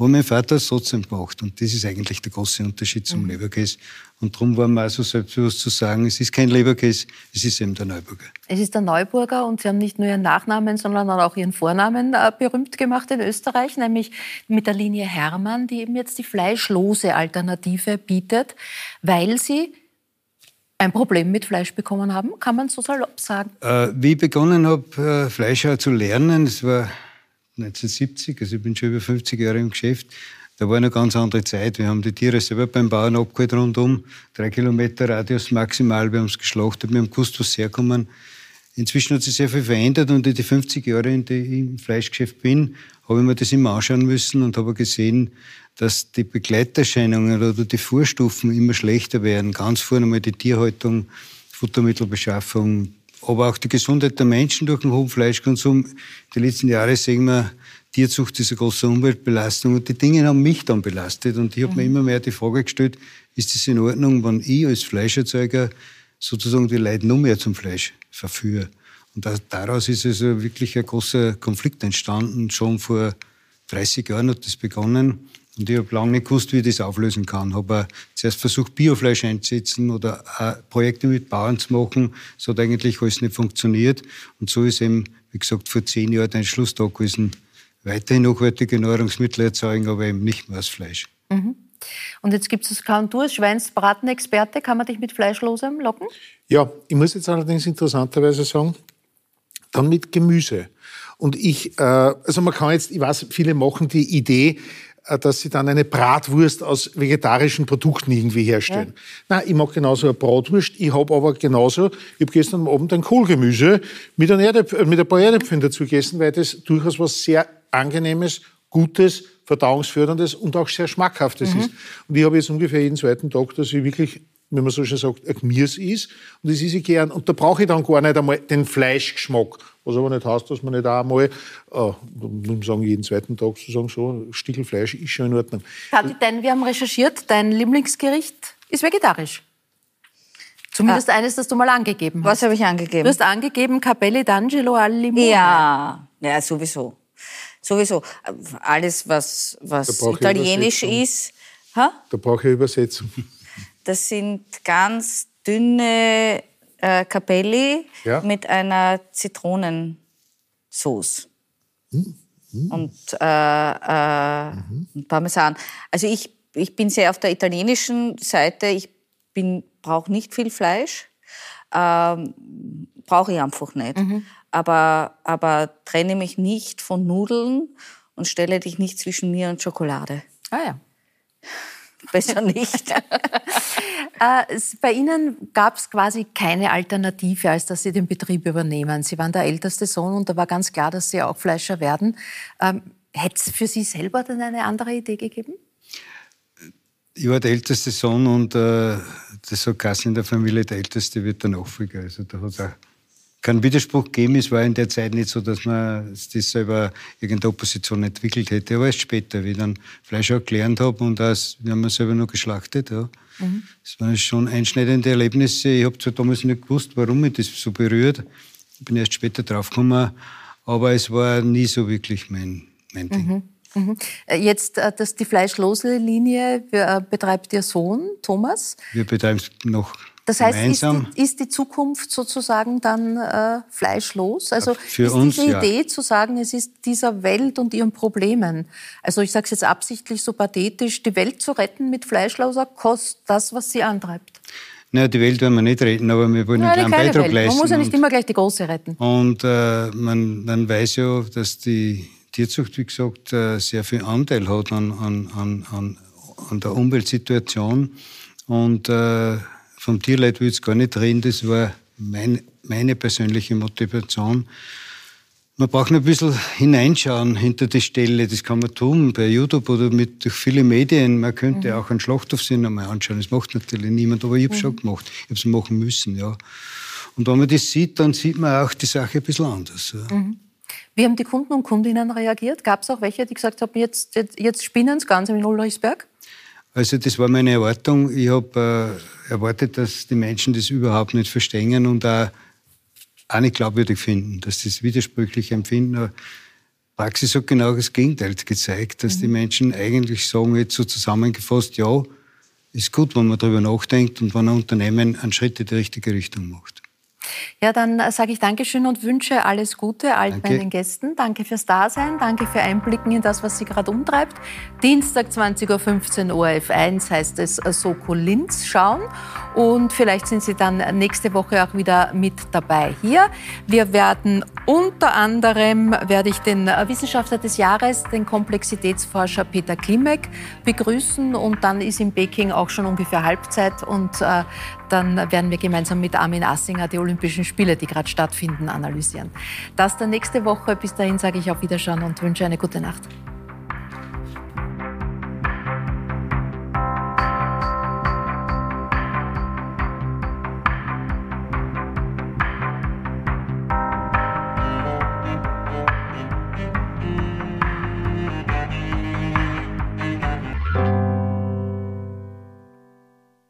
aber mein Vater hat es trotzdem gemacht. Und das ist eigentlich der große Unterschied zum mhm. Leberkäse. Und darum war mir also selbstbewusst zu sagen, es ist kein Leberkäse, es ist eben der Neuburger. Es ist der Neuburger und Sie haben nicht nur Ihren Nachnamen, sondern auch Ihren Vornamen äh, berühmt gemacht in Österreich, nämlich mit der Linie Hermann, die eben jetzt die fleischlose Alternative bietet, weil Sie ein Problem mit Fleisch bekommen haben, kann man so salopp sagen. Äh, wie ich begonnen habe, äh, Fleisch zu lernen, das war 1970, also ich bin schon über 50 Jahre im Geschäft, da war eine ganz andere Zeit. Wir haben die Tiere selber beim Bauern abgeholt rundum, drei Kilometer Radius maximal, wir haben es geschlachtet, wir haben gewusst, was herkommen. Inzwischen hat sich sehr viel verändert und in die 50 Jahre, in die ich im Fleischgeschäft bin, habe ich mir das immer anschauen müssen und habe gesehen, dass die Begleiterscheinungen oder die Vorstufen immer schlechter werden. Ganz vorne mal die Tierhaltung, Futtermittelbeschaffung, aber auch die Gesundheit der Menschen durch den hohen Fleischkonsum. Die letzten Jahre sehen wir, Tierzucht ist eine große Umweltbelastung und die Dinge haben mich dann belastet. Und ich habe mhm. mir immer mehr die Frage gestellt, ist es in Ordnung, wenn ich als Fleischerzeuger sozusagen die Leute noch mehr zum Fleisch verführe? Und daraus ist also wirklich ein großer Konflikt entstanden. Schon vor 30 Jahren hat das begonnen. Und ich habe lange nicht gewusst, wie ich das auflösen kann. Habe zuerst versucht, Biofleisch einzusetzen oder Projekte mit Bauern zu machen. Das hat eigentlich alles nicht funktioniert. Und so ist eben, wie gesagt, vor zehn Jahren ein Schlusstag gewesen. Weiterhin hochwertige Nahrungsmittel erzeugen, aber eben nicht mehr aus Fleisch. Mhm. Und jetzt gibt es das Kantur, Schweinsbratenexperte. Kann man dich mit Fleischlosem locken? Ja, ich muss jetzt allerdings interessanterweise sagen, dann mit Gemüse. Und ich, äh, also man kann jetzt, ich weiß, viele machen die Idee, dass sie dann eine Bratwurst aus vegetarischen Produkten irgendwie herstellen. Ja. Nein, ich mache genauso eine Bratwurst. Ich habe aber genauso, ich habe gestern Abend ein Kohlgemüse mit, ein Erdäpf äh, mit ein paar Erdäpfeln dazu gegessen, weil das durchaus was sehr Angenehmes, Gutes, Verdauungsförderndes und auch sehr Schmackhaftes mhm. ist. Und ich habe jetzt ungefähr jeden zweiten Tag, dass ich wirklich wenn man so schön sagt, ein Gemüse ist. Und das ist ich gern. Und da brauche ich dann gar nicht einmal den Fleischgeschmack. Was aber nicht heißt, dass man nicht auch einmal, äh, sagen, jeden zweiten Tag zu sagen, so, ein Stückel Fleisch ist schon in Ordnung. Kathi, dein, wir haben recherchiert, dein Lieblingsgericht ist vegetarisch. Zumindest ah. eines, das du mal angegeben hast. Was habe ich angegeben? Du hast angegeben Capelli d'Angelo al Limone. Ja, ja, sowieso. Sowieso. Alles, was, was italienisch ist. Ha? Da brauche ich Übersetzung. Das sind ganz dünne äh, Capelli ja. mit einer Zitronensauce. Mhm. Und äh, äh, mhm. Parmesan. Also ich, ich bin sehr auf der italienischen Seite. Ich brauche nicht viel Fleisch. Ähm, brauche ich einfach nicht. Mhm. Aber, aber trenne mich nicht von Nudeln und stelle dich nicht zwischen mir und Schokolade. Ah ja. Besser nicht. (laughs) äh, bei Ihnen gab es quasi keine Alternative, als dass Sie den Betrieb übernehmen. Sie waren der älteste Sohn und da war ganz klar, dass Sie auch Fleischer werden. Ähm, Hätte es für Sie selber dann eine andere Idee gegeben? Ich war der älteste Sohn und äh, das hat Kassel in der Familie, der älteste wird der Nachfolger. Also da hat es auch keinen Widerspruch gegeben. Es war in der Zeit nicht so, dass man das selber irgendeine Opposition entwickelt hätte. Aber erst später, wie ich dann Fleisch auch gelernt habe und das, wir haben selber noch geschlachtet. Ja. Mhm. Das waren schon einschneidende Erlebnisse. Ich habe zwar damals nicht gewusst, warum mich das so berührt. Ich bin erst später draufgekommen. Aber es war nie so wirklich mein, mein Ding. Mhm. Mhm. Äh, jetzt, äh, dass die fleischlose Linie äh, betreibt Ihr Sohn, Thomas. Wir betreiben es noch das heißt, ist die, ist die, Zukunft sozusagen dann äh, fleischlos? Also Für ist uns, diese ja. Idee zu sagen, es ist dieser Welt und ihren Problemen, also ich sage es jetzt absichtlich so pathetisch, die Welt zu retten mit fleischloser Kost, das, was sie antreibt? Naja, die Welt wollen wir nicht retten, aber wir wollen einen kleinen Beitrag Welt. leisten. Man muss ja nicht immer gleich die große retten. Und äh, man, man weiß ja, dass die Tierzucht, wie gesagt, äh, sehr viel Anteil hat an, an, an, an der Umweltsituation. Und äh, vom Tierleid will ich jetzt gar nicht reden, das war mein, meine persönliche Motivation. Man braucht ein bisschen hineinschauen hinter die Stelle. Das kann man tun bei YouTube oder mit durch viele Medien. Man könnte mhm. auch einen Schlachthofsinn einmal anschauen. Das macht natürlich niemand, aber ich habe es mhm. schon gemacht. Ich habe es machen müssen, ja. Und wenn man das sieht, dann sieht man auch die Sache ein bisschen anders. Ja. Mhm. Wie haben die Kunden und Kundinnen reagiert? Gab es auch welche, die gesagt haben, jetzt, jetzt, jetzt spinnen es ganz in Ulrichsberg? Also das war meine Erwartung. Ich habe äh, erwartet, dass die Menschen das überhaupt nicht verstehen und auch, auch nicht glaubwürdig finden, dass sie das widersprüchlich empfinden. Aber Praxis hat genau das Gegenteil gezeigt, dass mhm. die Menschen eigentlich sagen, jetzt so zusammengefasst, ja, ist gut, wenn man darüber nachdenkt und wenn ein Unternehmen einen Schritt in die richtige Richtung macht. Ja, dann sage ich Dankeschön und wünsche alles Gute all Danke. meinen Gästen. Danke fürs Dasein, danke für Einblicken in das, was Sie gerade umtreibt. Dienstag 20.15 Uhr ORF 1 heißt es Soko Linz schauen. Und vielleicht sind Sie dann nächste Woche auch wieder mit dabei hier. Wir werden unter anderem, werde ich den Wissenschaftler des Jahres, den Komplexitätsforscher Peter Klimek begrüßen. Und dann ist in Peking auch schon ungefähr Halbzeit. Und äh, dann werden wir gemeinsam mit Armin Assinger die Olympischen Spiele, die gerade stattfinden, analysieren. Das dann nächste Woche. Bis dahin sage ich auf Wiederschauen und wünsche eine gute Nacht.